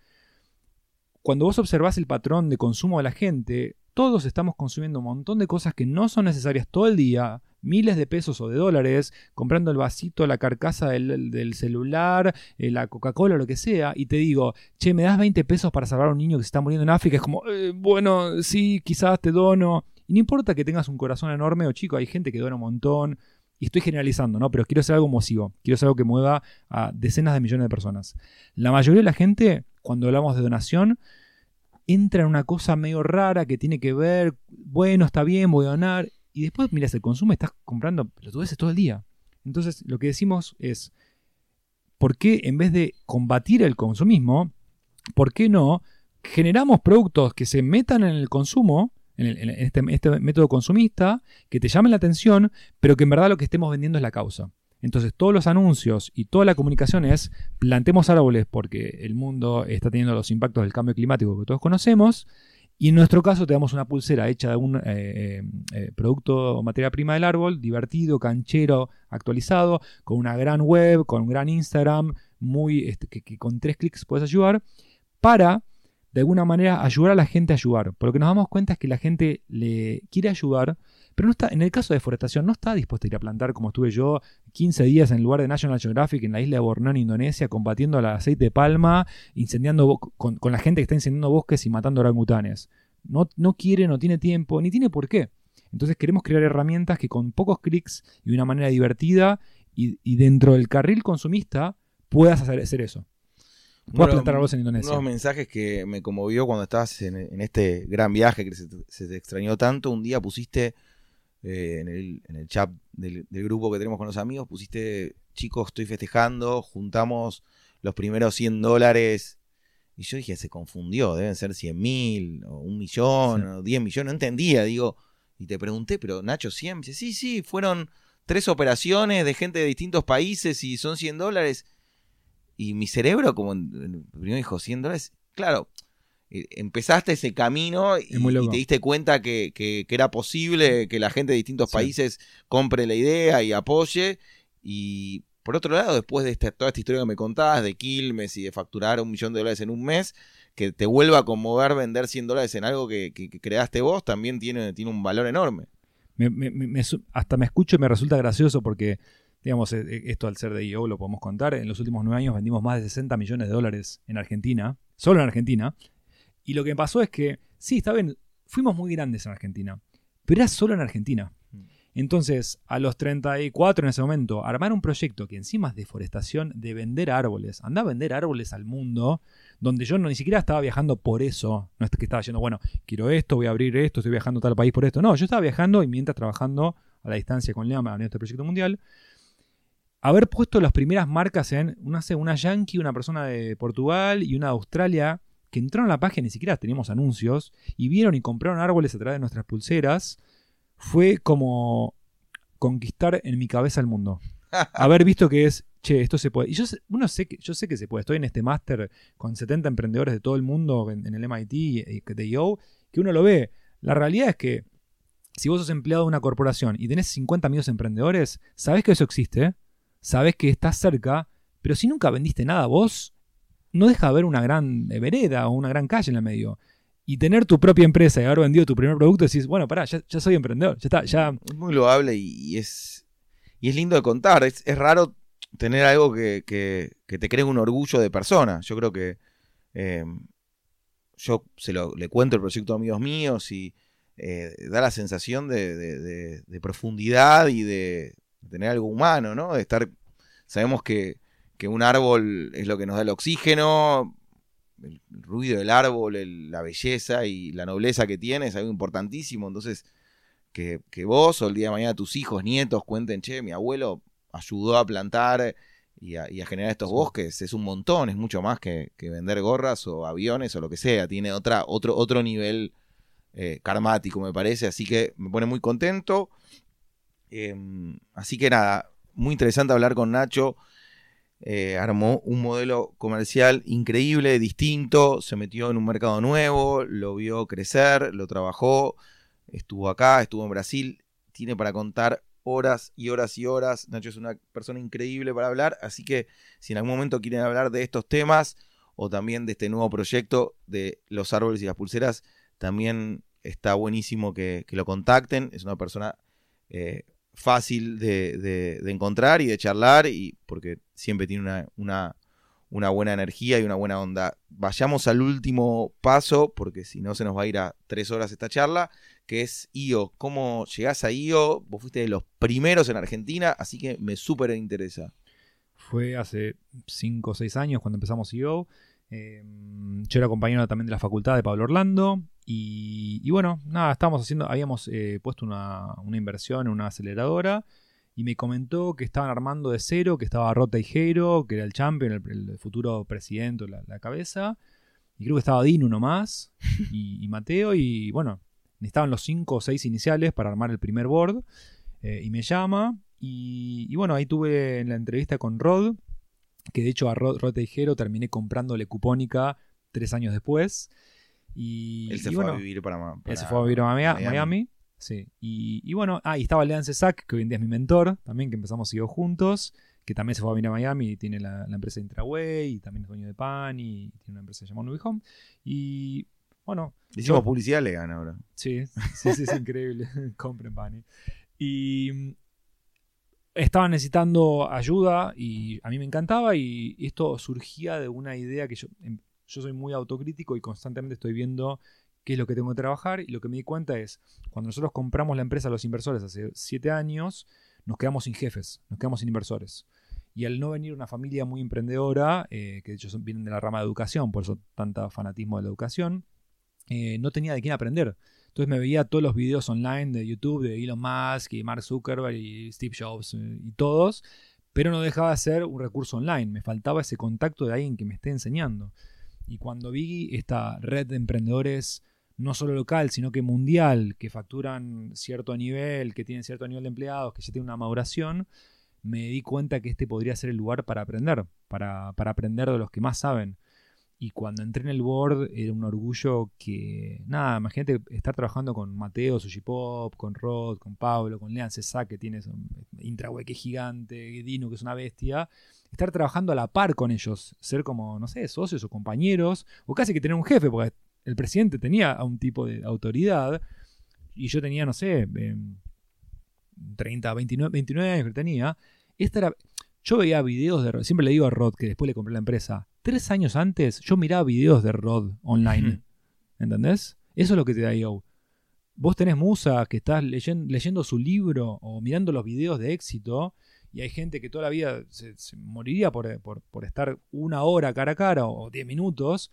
S2: cuando vos observás el patrón de consumo de la gente, todos estamos consumiendo un montón de cosas que no son necesarias todo el día, miles de pesos o de dólares, comprando el vasito, la carcasa del, celular, eh, la Coca-Cola, lo que sea, y te digo, che, ¿me das 20 pesos para salvar a un niño que se está muriendo en África? Es como, eh, bueno, sí, quizás te dono. Y no importa que tengas un corazón enorme o chico, hay gente que dona un montón. Y estoy generalizando, ¿no? Pero quiero hacer algo masivo. Quiero hacer algo que mueva a decenas de millones de personas. La mayoría de la gente cuando hablamos de donación, entra en una cosa medio rara que tiene que ver, bueno, está bien, voy a donar, y después miras el consumo, estás comprando pelotudeces todo el día. Entonces, lo que decimos es, ¿por qué en vez de combatir el consumismo, por qué no generamos productos que se metan en el consumo, en, este, este método consumista, que te llamen la atención, pero que en verdad lo que estemos vendiendo es la causa? Entonces todos los anuncios y toda la comunicación es plantemos árboles porque el mundo está teniendo los impactos del cambio climático que todos conocemos. Y en nuestro caso te damos una pulsera hecha de un eh, eh, eh, producto o materia prima del árbol, divertido, canchero, actualizado, con una gran web, con un gran Instagram, muy, este, que, con tres clics puedes ayudar, para de alguna manera ayudar a la gente a ayudar. Porque lo que nos damos cuenta es que la gente le quiere ayudar, pero no está, en el caso de deforestación, no está dispuesta a ir a plantar como estuve yo 15 días en lugar de National Geographic en la isla de Borneo, en Indonesia, combatiendo el aceite de palma, incendiando con, la gente que está incendiando bosques y matando orangutanes. No, no quiere, no tiene tiempo, ni tiene por qué. Entonces queremos crear herramientas que con pocos clics y de una manera divertida y, dentro del carril consumista puedas hacer, hacer eso. Puedas plantar árboles en Indonesia.
S1: Unos mensajes que me conmovió cuando estabas en, este gran viaje que se, se te extrañó tanto. Un día pusiste eh, en, el, en, el, chat del, grupo que tenemos con los amigos, pusiste, chicos, estoy festejando, juntamos los primeros 100 dólares. Y yo dije, se confundió, deben ser 100 mil, o un millón, o 10 millones, no entendía, digo. Y te pregunté, pero Nacho, 100, dice, sí, sí, fueron tres operaciones de gente de distintos países y son 100 dólares. Y mi cerebro, como primero dijo 100 dólares, claro, empezaste ese camino y, te diste cuenta que, era posible que la gente de distintos países compre la idea y apoye. Y por otro lado, después de toda esta historia que me contabas de Quilmes y de facturar un millón de dólares en un mes, que te vuelva a conmover vender 100 dólares en algo que, creaste vos, también tiene, tiene un valor enorme.
S2: hasta me escucho y me resulta gracioso porque, digamos, e, e, esto al ser de IO lo podemos contar. En los últimos nueve años vendimos más de 60 millones de dólares en Argentina, solo en Argentina. Y lo que pasó es que, sí, está bien, fuimos muy grandes en Argentina, pero era solo en Argentina. Mm. Entonces, a los 34 en ese momento, armar un proyecto que encima es deforestación de vender árboles, anda a vender árboles al mundo, donde yo no, ni siquiera estaba viajando por eso, no es que estaba diciendo, bueno, quiero esto, voy a abrir esto, estoy viajando a tal país por esto, no, yo estaba viajando y mientras trabajando a la distancia con Leama en este proyecto mundial, haber puesto las primeras marcas en, una, una yankee, una persona de Portugal y una de Australia, que entraron a la página, ni siquiera teníamos anuncios, y vieron y compraron árboles a través de nuestras pulseras, fue como conquistar en mi cabeza el mundo. *laughs* Haber visto que es, che, esto se puede. Y yo, uno sé que, yo sé que se puede. Estoy en este máster con 70 emprendedores de todo el mundo en, el MIT de IO, que uno lo ve. La realidad es que si vos sos empleado de una corporación y tenés 50 amigos emprendedores, sabés que eso existe, sabés que estás cerca, pero si nunca vendiste nada vos, no deja de haber una gran vereda o una gran calle en el medio y tener tu propia empresa y haber vendido tu primer producto, decís, bueno, pará, ya, soy emprendedor, ya está, ya...
S1: Es muy loable y, es, y es lindo de contar. Es, raro tener algo que, te cree un orgullo de persona. Yo creo que eh, yo se lo, le cuento el proyecto a amigos míos y eh, da la sensación de, profundidad y de tener algo humano, ¿no? De estar, sabemos que, que un árbol es lo que nos da el oxígeno, el ruido del árbol, la belleza y la nobleza que tiene es algo importantísimo. Entonces, que, vos o el día de mañana tus hijos, nietos cuenten, che, mi abuelo ayudó a plantar y a, generar estos bosques, es un montón, es mucho más que, vender gorras o aviones o lo que sea. Tiene otra, otro, otro nivel eh, karmático, me parece. Así que me pone muy contento. Em, así que nada, muy interesante hablar con Nacho. Eh, armó un modelo comercial increíble, distinto, se metió en un mercado nuevo, lo vio crecer, lo trabajó, estuvo acá, estuvo en Brasil, tiene para contar horas y horas y horas. Nacho es una persona increíble para hablar, así que si en algún momento quieren hablar de estos temas o también de este nuevo proyecto de los árboles y las pulseras, también está buenísimo que, lo contacten. Es una persona eh, fácil de, encontrar y de charlar, y porque siempre tiene una, buena energía y una buena onda. Vayamos al último paso, porque si no se nos va a ir a tres horas esta charla, que es IO. ¿Cómo llegás a IO? Vos fuiste de los primeros en Argentina, así que me súper interesa.
S2: Fue hace cinco o seis años cuando empezamos IO. Em, yo era compañero también de la facultad de Pablo Orlando. Y, bueno, nada, estábamos haciendo, habíamos eh, puesto una, inversión en una aceleradora. Y me comentó que estaban armando de cero, que estaba Rota Tejero, que era el champion, el, futuro presidente, la, la cabeza. Y creo que estaba Dino nomás, *laughs* y, y Mateo. Y bueno, necesitaban los cinco o seis iniciales para armar el primer board. Eh, y me llama. Y, y, bueno, ahí tuve en la entrevista con Rod, que de hecho a Rod, Tejero terminé comprándole cupónica tres años después. Y,
S1: él se fue a vivir para,
S2: Él se fue a vivir a Miami. sí. Y, bueno, ah, y estaba Leance Sack, que hoy en día es mi mentor, también que empezamos ir juntos, que también se fue a vivir a Miami y tiene la, empresa Intraway, y también es dueño de Pan, y tiene una empresa llamada Nubie Home. Y bueno.
S1: Hicimos publicidad, le gana ahora.
S2: Sí, sí, sí, es increíble. *laughs* Compren Pan. Y estaba necesitando ayuda y a mí me encantaba y esto surgía de una idea que yo, em, yo soy muy autocrítico y constantemente estoy viendo qué es lo que tengo que trabajar y lo que me di cuenta es, cuando nosotros compramos la empresa a los inversores hace siete años, nos quedamos sin jefes, nos quedamos sin inversores. Y al no venir una familia muy emprendedora, eh, que de hecho vienen de la rama de educación, por eso tanta fanatismo de la educación, eh, no tenía de quién aprender. Entonces me veía todos los videos online de YouTube de Elon Musk y Mark Zuckerberg y Steve Jobs eh, y todos, pero no dejaba de ser un recurso online. Me faltaba ese contacto de alguien que me esté enseñando. Y cuando vi esta red de emprendedores, no solo local, sino que mundial, que facturan cierto nivel, que tienen cierto nivel de empleados, que ya tienen una maduración, me di cuenta que este podría ser el lugar para aprender, para, para aprender de los que más saben. Y cuando entré en el board era un orgullo que, nada, imagínate estar trabajando con Mateo, Sushi Pop, con Rod, con Pablo, con Lean César, que tiene Intraway que es gigante, Dino que es una bestia. Estar trabajando a la par con ellos, ser como, no sé, socios o compañeros, o casi que tener un jefe, porque el presidente tenía un tipo de autoridad y yo tenía, no sé, 30, 29, 29 años que tenía. Esta era, yo veía videos de siempre le digo a Rod que después le compré la empresa. Tres años antes yo miraba videos de Rod online. ¿Entendés? Eso es lo que te da IO. vos tenés musas que estás leyen- leyendo su libro o mirando los videos de éxito y hay gente que toda la vida se, se moriría por, por- por estar una hora cara a cara o 10 minutos.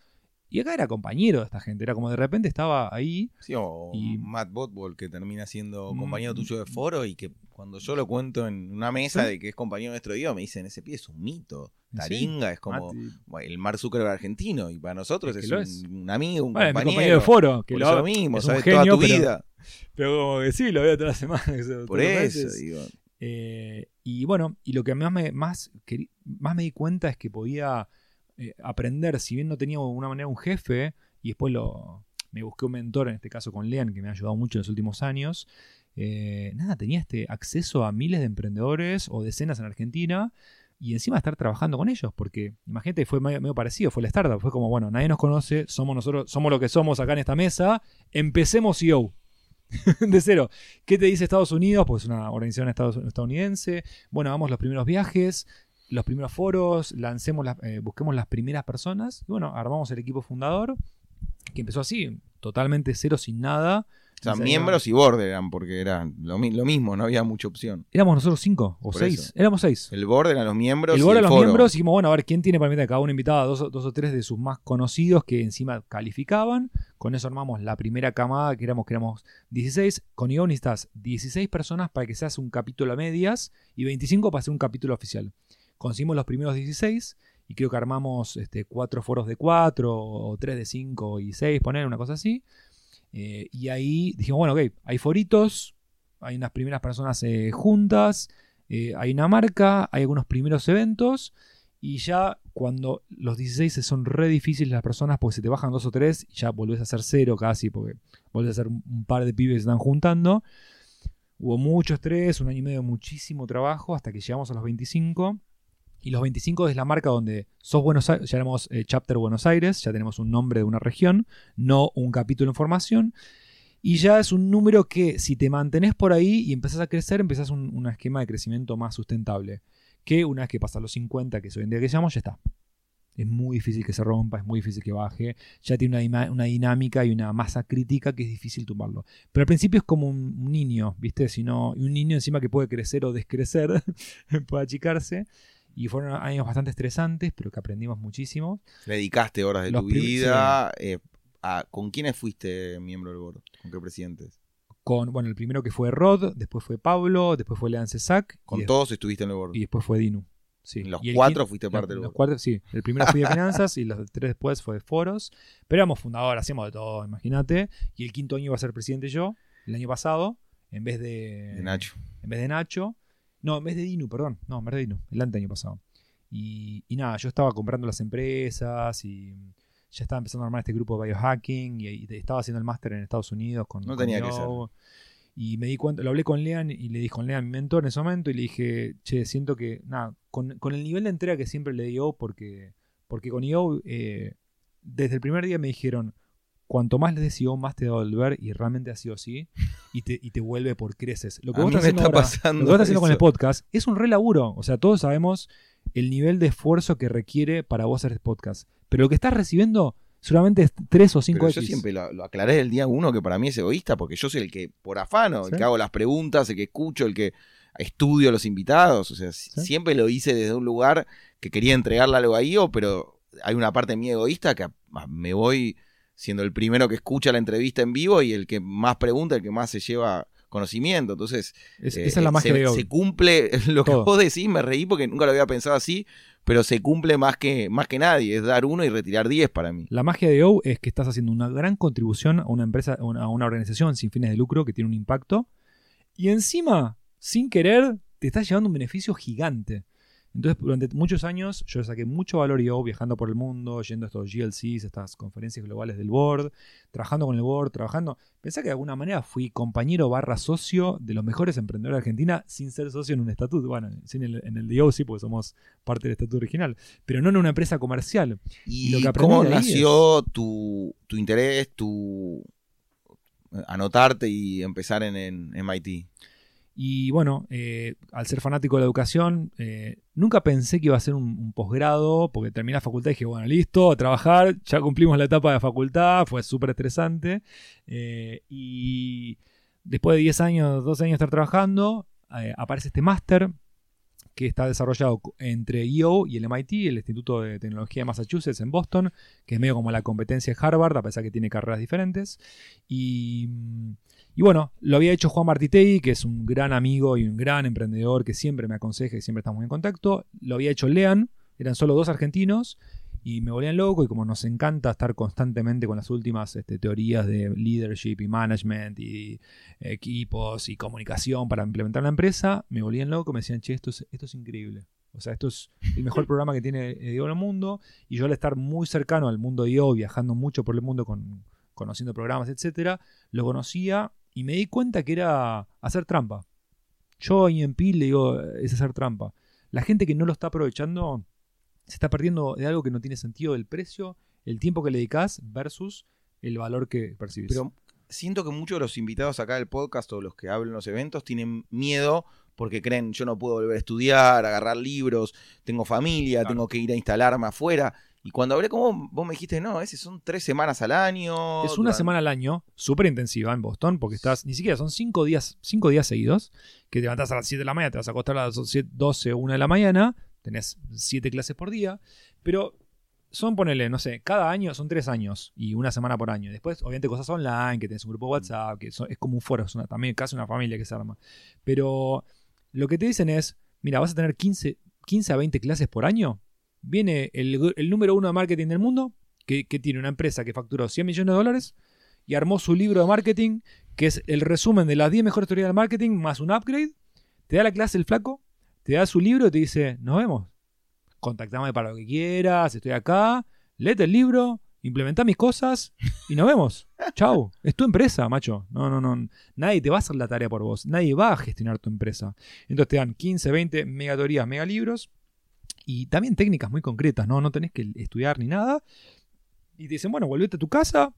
S2: Y acá era compañero de esta gente, era como de repente estaba ahí.
S1: Sí, o
S2: Y-
S1: Matt Botball, que termina siendo
S2: Mm.
S1: compañero tuyo de foro y que cuando yo lo cuento en una mesa
S2: Sí.
S1: de que es compañero nuestro Dios, me dicen, ese pie es un mito.
S2: Sí.
S1: Taringa es como
S2: Mati-
S1: el Mark Zuckerberg argentino y para nosotros
S2: Es
S1: es,
S2: que lo
S1: un,
S2: es.
S1: un amigo, un
S2: Bueno, es
S1: compañero.
S2: compañero de foro, que
S1: Por
S2: lo,
S1: eso mismo,
S2: es un
S1: sabes
S2: genio,
S1: toda tu
S2: pero-
S1: vida. *laughs*
S2: pero como que sí, lo veo toda la semana. *laughs*
S1: Por eso, digo.
S2: Eh, y bueno, y lo que más me, más, querí- más me di cuenta es que podía eh, aprender, si bien no tenía de alguna manera un jefe, y después lo, me busqué un mentor, en este caso con Lean, que me ha ayudado mucho en los últimos años. eh, nada, tenía este acceso a miles de emprendedores o decenas en Argentina y encima estar trabajando con ellos, porque imagínate, fue medio, parecido, fue la startup, fue como, bueno, nadie nos conoce, somos nosotros, somos lo que somos acá en esta mesa, empecemos CEO. *laughs* de cero. ¿Qué te dice Estados Unidos? Pues una organización estadounidense. Bueno, hagamos los primeros viajes, los primeros foros, lancemos las- eh, busquemos las primeras personas. Y bueno, armamos el equipo fundador, que empezó así, totalmente cero, sin nada.
S1: O sea,
S2: Y
S1: miembros y board eran, porque eran lo, lo mismo, no había mucha opción.
S2: Éramos nosotros cinco o
S1: Por
S2: seis.
S1: eso.
S2: Éramos seis.
S1: El board eran los miembros.
S2: El
S1: y
S2: board a
S1: el
S2: los
S1: foro.
S2: miembros y dijimos, bueno, a ver, ¿quién tiene para invitar? Cada uno invitaba a dos, o- dos o tres de sus más conocidos que encima calificaban. Con eso armamos la primera camada, que éramos, que éramos 16. Con Ion necesitas 16 personas para que se haga un capítulo a medias y 25 para hacer un capítulo oficial. Conseguimos los primeros 16 y creo que armamos este, cuatro foros de 4 o 3 de 5 y 6, poner una cosa así. Eh, y ahí dijimos, bueno, ok, hay foritos, hay unas primeras personas eh, juntas, eh, hay una marca, hay algunos primeros eventos. Y ya cuando los 16 son re difíciles las personas porque se te bajan dos o tres y ya volvés a hacer cero casi porque volvés a hacer un, par de pibes que se están juntando. Hubo mucho estrés, un año y medio muchísimo trabajo hasta que llegamos a los 25. Y los 25 es la marca donde sos Buenos Aires, ya éramos eh, Chapter Buenos Aires, ya tenemos un nombre de una región, no un capítulo en formación. Y ya es un número que si te mantenés por ahí y empezás a crecer, empezás un, esquema de crecimiento más sustentable. Que una vez que pasas los 50, que es hoy en día que llamamos, ya está. Es muy difícil que se rompa, es muy difícil que baje. Ya tiene una, una dinámica y una masa crítica que es difícil tumbarlo. Pero al principio es como un, un niño, ¿viste? Si no, un niño encima que puede crecer o descrecer, *laughs* puede achicarse. Y fueron años bastante estresantes, pero que aprendimos muchísimo.
S1: Le dedicaste horas de
S2: Los
S1: tu vida. eh, a- ¿Con quiénes fuiste miembro del board? ¿Con qué presidentes?
S2: Con, bueno, el primero que fue Rod, después fue Pablo, después fue Lean Cesac.
S1: Con todos estuviste en el board.
S2: y después fue Dinu. Sí.
S1: Los
S2: Y
S1: cuatro fuiste parte del
S2: los
S1: board.
S2: cuatro, sí. El primero fui de *laughs* finanzas y los tres después fue de foros. Pero éramos fundadores, hacíamos de todo, imagínate. Y el quinto año iba a ser presidente yo, el año pasado, en vez de.
S1: De Nacho.
S2: En vez de Nacho. No, vez de Dinu, perdón. No, vez de Dinu, el año pasado. Y, y nada, yo estaba comprando las empresas y ya estaba empezando a armar este grupo de biohacking y, y estaba haciendo el máster en Estados Unidos con
S1: No
S2: con
S1: tenía que
S2: Yo. Y me di cuenta, lo hablé con Lean y le dije con Lean, mi mentor en ese momento, y le dije, che, siento que, nada, con, con el nivel de entrega que siempre le dio, porque, porque con IO, eh, desde el primer día me dijeron, cuanto más le des IO, más te va a volver, y realmente ha sido así, y te, y te vuelve por creces. Lo que
S1: A
S2: vos
S1: mí
S2: estás
S1: me
S2: haciendo
S1: está
S2: ahora-
S1: pasando
S2: lo que vos estás haciendo con el podcast es un re laburo. O sea, todos sabemos el nivel de esfuerzo que requiere para vos hacer este podcast. Pero lo que estás recibiendo seguramente es 3 o 5
S1: Pero yo siempre lo, lo aclaré del día uno que para mí es egoísta, porque yo soy el que, por afano, el
S2: Sí.
S1: que hago las preguntas, el que escucho, el que estudio a los invitados. O sea,
S2: Sí.
S1: siempre lo hice desde un lugar que quería entregarle algo a IO, pero hay una parte mía egoísta que me voy siendo el primero que escucha la entrevista en vivo y el que más pregunta, el que más se lleva conocimiento. Entonces,
S2: Es-
S1: eh,
S2: esa es la magia
S1: se,
S2: de
S1: se cumple *laughs* lo que
S2: Todo.
S1: vos decís, me reí porque nunca lo había pensado así, pero se cumple más que, más que nadie, es dar uno y retirar diez para mí.
S2: La magia de O es que estás haciendo una gran contribución a una empresa, a una, a una organización sin fines de lucro que tiene un impacto. Y encima, sin querer, te estás llevando un beneficio gigante. Entonces, durante muchos años yo saqué mucho valor yo viajando por el mundo, yendo a estos GLCs, estas conferencias globales del board, trabajando con el board, trabajando. Pensá que de alguna manera fui compañero barra socio de los mejores emprendedores de Argentina sin ser socio en un estatuto. Bueno, sin el- en el DO sí, porque somos parte del estatuto original, pero no en una empresa comercial.
S1: ¿Y,
S2: lo que aprendí
S1: cómo nació tu, tu interés, tu anotarte y empezar en, en MIT?
S2: Y bueno, eh, al ser fanático de la educación, eh, nunca pensé que iba a ser un, posgrado, porque terminé la facultad y dije, bueno, listo, a trabajar, ya cumplimos la etapa de facultad, fue súper estresante. Eh, y después de 10 años, 12 años de estar trabajando, aparece este máster que está desarrollado entre EO y el MIT, el Instituto de Tecnología de Massachusetts en Boston, que es medio como la competencia de Harvard, a pesar que tiene carreras diferentes. Y, bueno, lo había hecho Juan Martitei, que es un gran amigo y un gran emprendedor que siempre me aconseja y siempre estamos en contacto. Lo había hecho Lean, eran solo dos argentinos y me volvían loco y como nos encanta estar constantemente con las últimas este, teorías de leadership y management y equipos y comunicación para implementar la empresa, me volvían loco, me decían, che, esto es, esto es increíble. O sea, esto es el mejor *laughs* programa que tiene IO en el mundo y yo al estar muy cercano al mundo de IO, viajando mucho por el mundo con, conociendo programas, etcétera, lo conocía y me di cuenta que era hacer trampa. Yo en PIL le digo, es hacer trampa. La gente que no lo está aprovechando se está perdiendo de algo que no tiene sentido el precio, el tiempo que le dedicas versus el valor que percibes.
S1: Pero siento que muchos de los invitados acá del podcast o los que hablan en los eventos tienen miedo porque creen yo no puedo volver a estudiar, agarrar libros, tengo familia, tengo que ir a instalarme afuera. Y cuando hablé con vos, me dijiste, no, ese son tres semanas al año.
S2: Es una semana al año, súper intensiva en Boston, porque estás, ni siquiera son cinco días, cinco días seguidos, que te levantas a las 7 de la mañana, te vas a acostar a las 12, 1 de la mañana, tenés siete clases por día, pero son, ponele, no sé, cada año son tres años y una semana por año. Después, obviamente, cosas online, que tenés un grupo de WhatsApp, que es como un foro, es también casi una familia que se arma. Pero lo que te dicen es, mira, vas a tener 15, 15 a 20 clases por año. Viene el, número uno de marketing del mundo, que, tiene una empresa que facturó 100 millones de dólares y armó su libro de marketing, que es el resumen de las 10 mejores teorías del marketing más un upgrade. Te da la clase el flaco te da su libro y te dice, nos vemos. Contactame para lo que quieras, estoy acá, léete el libro, implementa mis cosas y nos vemos. Chau. Es tu empresa, macho. No, no, no. Nadie te va a hacer la tarea por vos. Nadie va a gestionar tu empresa. Entonces te dan 15, 20 megatorías, megalibros y también técnicas muy concretas, ¿no? No tenés que estudiar ni nada. Y te dicen, bueno, volvete a tu casa,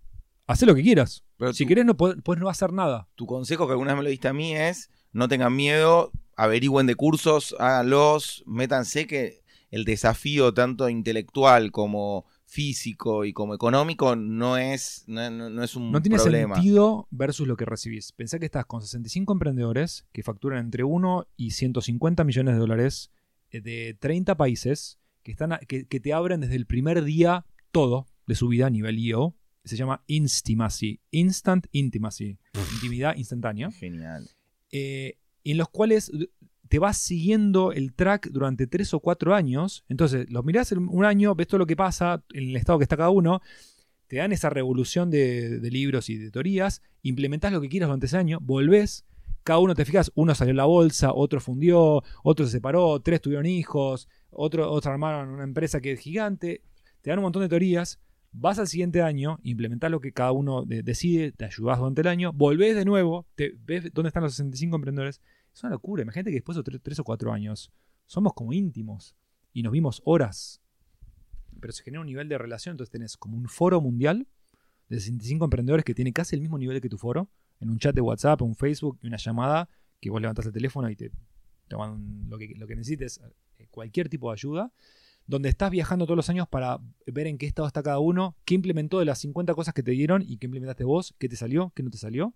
S2: haz lo que quieras. Pero si querés, no podés, no hacer nada.
S1: Tu consejo que alguna vez me lo diste a mí es, no tengan miedo, averigüen de cursos, háganlos, métanse que el desafío tanto intelectual como físico y como económico no es, no, es un
S2: no tiene
S1: problema.
S2: sentido versus lo que recibís. Pensá que estás con 65 emprendedores que facturan entre 1 y 150 millones de dólares de 30 países que, están que, te abren desde el primer día todo de su vida a nivel IO. Se llama Intimacy, Instant Intimacy, intimidad instantánea.
S1: Genial.
S2: Eh, en los cuales te vas siguiendo el track durante tres o cuatro años. Entonces, los mirás en un año, ves todo lo que pasa, en el estado que está cada uno, te dan esa revolución de, libros y de teorías, implementás lo que quieras durante ese año, volvés, cada uno te fijas, uno salió la bolsa, otro fundió, otro se separó, tres tuvieron hijos, otro, otro armaron una empresa que es gigante, te dan un montón de teorías, vas al siguiente año, implementás lo que cada uno decide, te ayudás durante el año, volvés de nuevo, te, ves dónde están los 65 emprendedores. Es una locura. Imagínate que después de tres, o cuatro años somos como íntimos y nos vimos horas. Pero se genera un nivel de relación, entonces tenés como un foro mundial de 65 emprendedores que tiene casi el mismo nivel que tu foro, en un chat de WhatsApp, un Facebook y una llamada que vos levantás el teléfono y te, te lo que, lo que necesites, eh, cualquier tipo de ayuda donde estás viajando todos los años para ver en qué estado está cada uno, qué implementó de las 50 cosas que te dieron y qué implementaste vos, qué te salió, qué no te salió.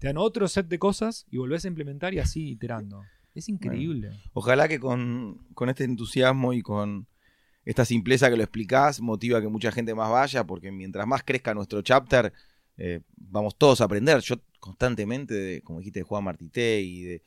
S2: Te dan otro set de cosas y volvés a implementar y así iterando. Es increíble.
S1: ojalá que con, este entusiasmo y con esta simpleza que lo explicás motiva a que mucha gente más vaya, porque mientras más crezca nuestro chapter, eh, vamos todos a aprender. Yo constantemente, de, como dijiste, de Juan Martité y de,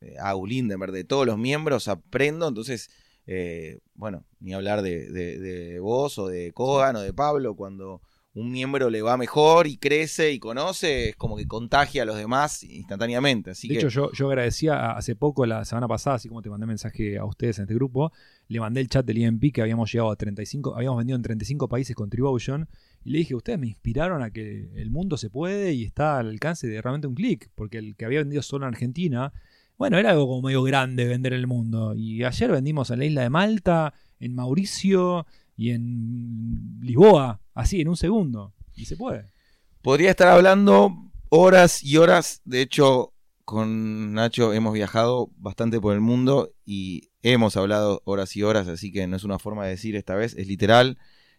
S1: de Agu de todos los miembros, aprendo. Entonces, eh, bueno, ni hablar de, vos o de Kogan o de Pablo, cuando un miembro le va mejor y crece y conoce, es como que contagia a los demás instantáneamente. Así
S2: de hecho, yo, yo agradecía hace poco, la semana pasada, así como te mandé mensaje a ustedes en este grupo, le mandé el chat del IMP que habíamos llegado a 35, habíamos vendido en 35 países Contribution, y le dije, ustedes me inspiraron a que el mundo se puede y está al alcance de realmente un clic, porque el que había vendido solo en Argentina bueno, era algo como medio grande vender el mundo. Y ayer vendimos en la isla de Malta, en Mauricio y en Lisboa, así, en un segundo. Y se puede.
S1: Podría estar hablando horas y horas. De hecho, con Nacho hemos viajado bastante por el mundo y hemos hablado horas y horas, así que no es una forma de decir esta vez, es literal.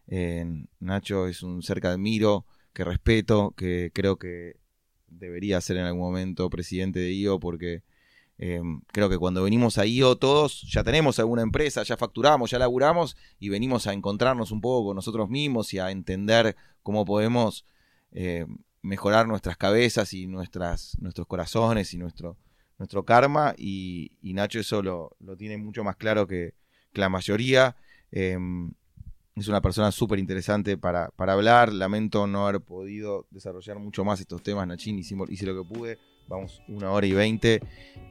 S1: Eh, Nacho es un ser que admiro, que respeto, que creo que debería ser en algún momento presidente de IO porque eh, creo que cuando venimos a IO todos ya tenemos alguna empresa, ya facturamos, ya laburamos y venimos a encontrarnos un poco con nosotros mismos y a entender cómo podemos eh, mejorar nuestras cabezas y nuestras, nuestros corazones y nuestro, nuestro karma. Y, Nacho eso lo, tiene mucho más claro que, la mayoría. Es una persona súper interesante para, para, hablar. Lamento no haber podido desarrollar mucho más estos temas, Nachín. hice lo que pude. Vamos una hora y veinte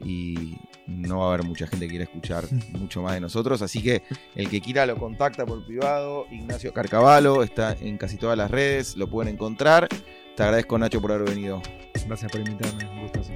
S1: y no va a haber mucha gente que quiera escuchar *laughs* mucho más de nosotros. Así que el que quiera lo contacta por privado. Ignacio Carcavalo está en casi todas las redes, lo pueden encontrar. Te agradezco, Nacho, por haber venido.
S2: Gracias por invitarme, un gustazo.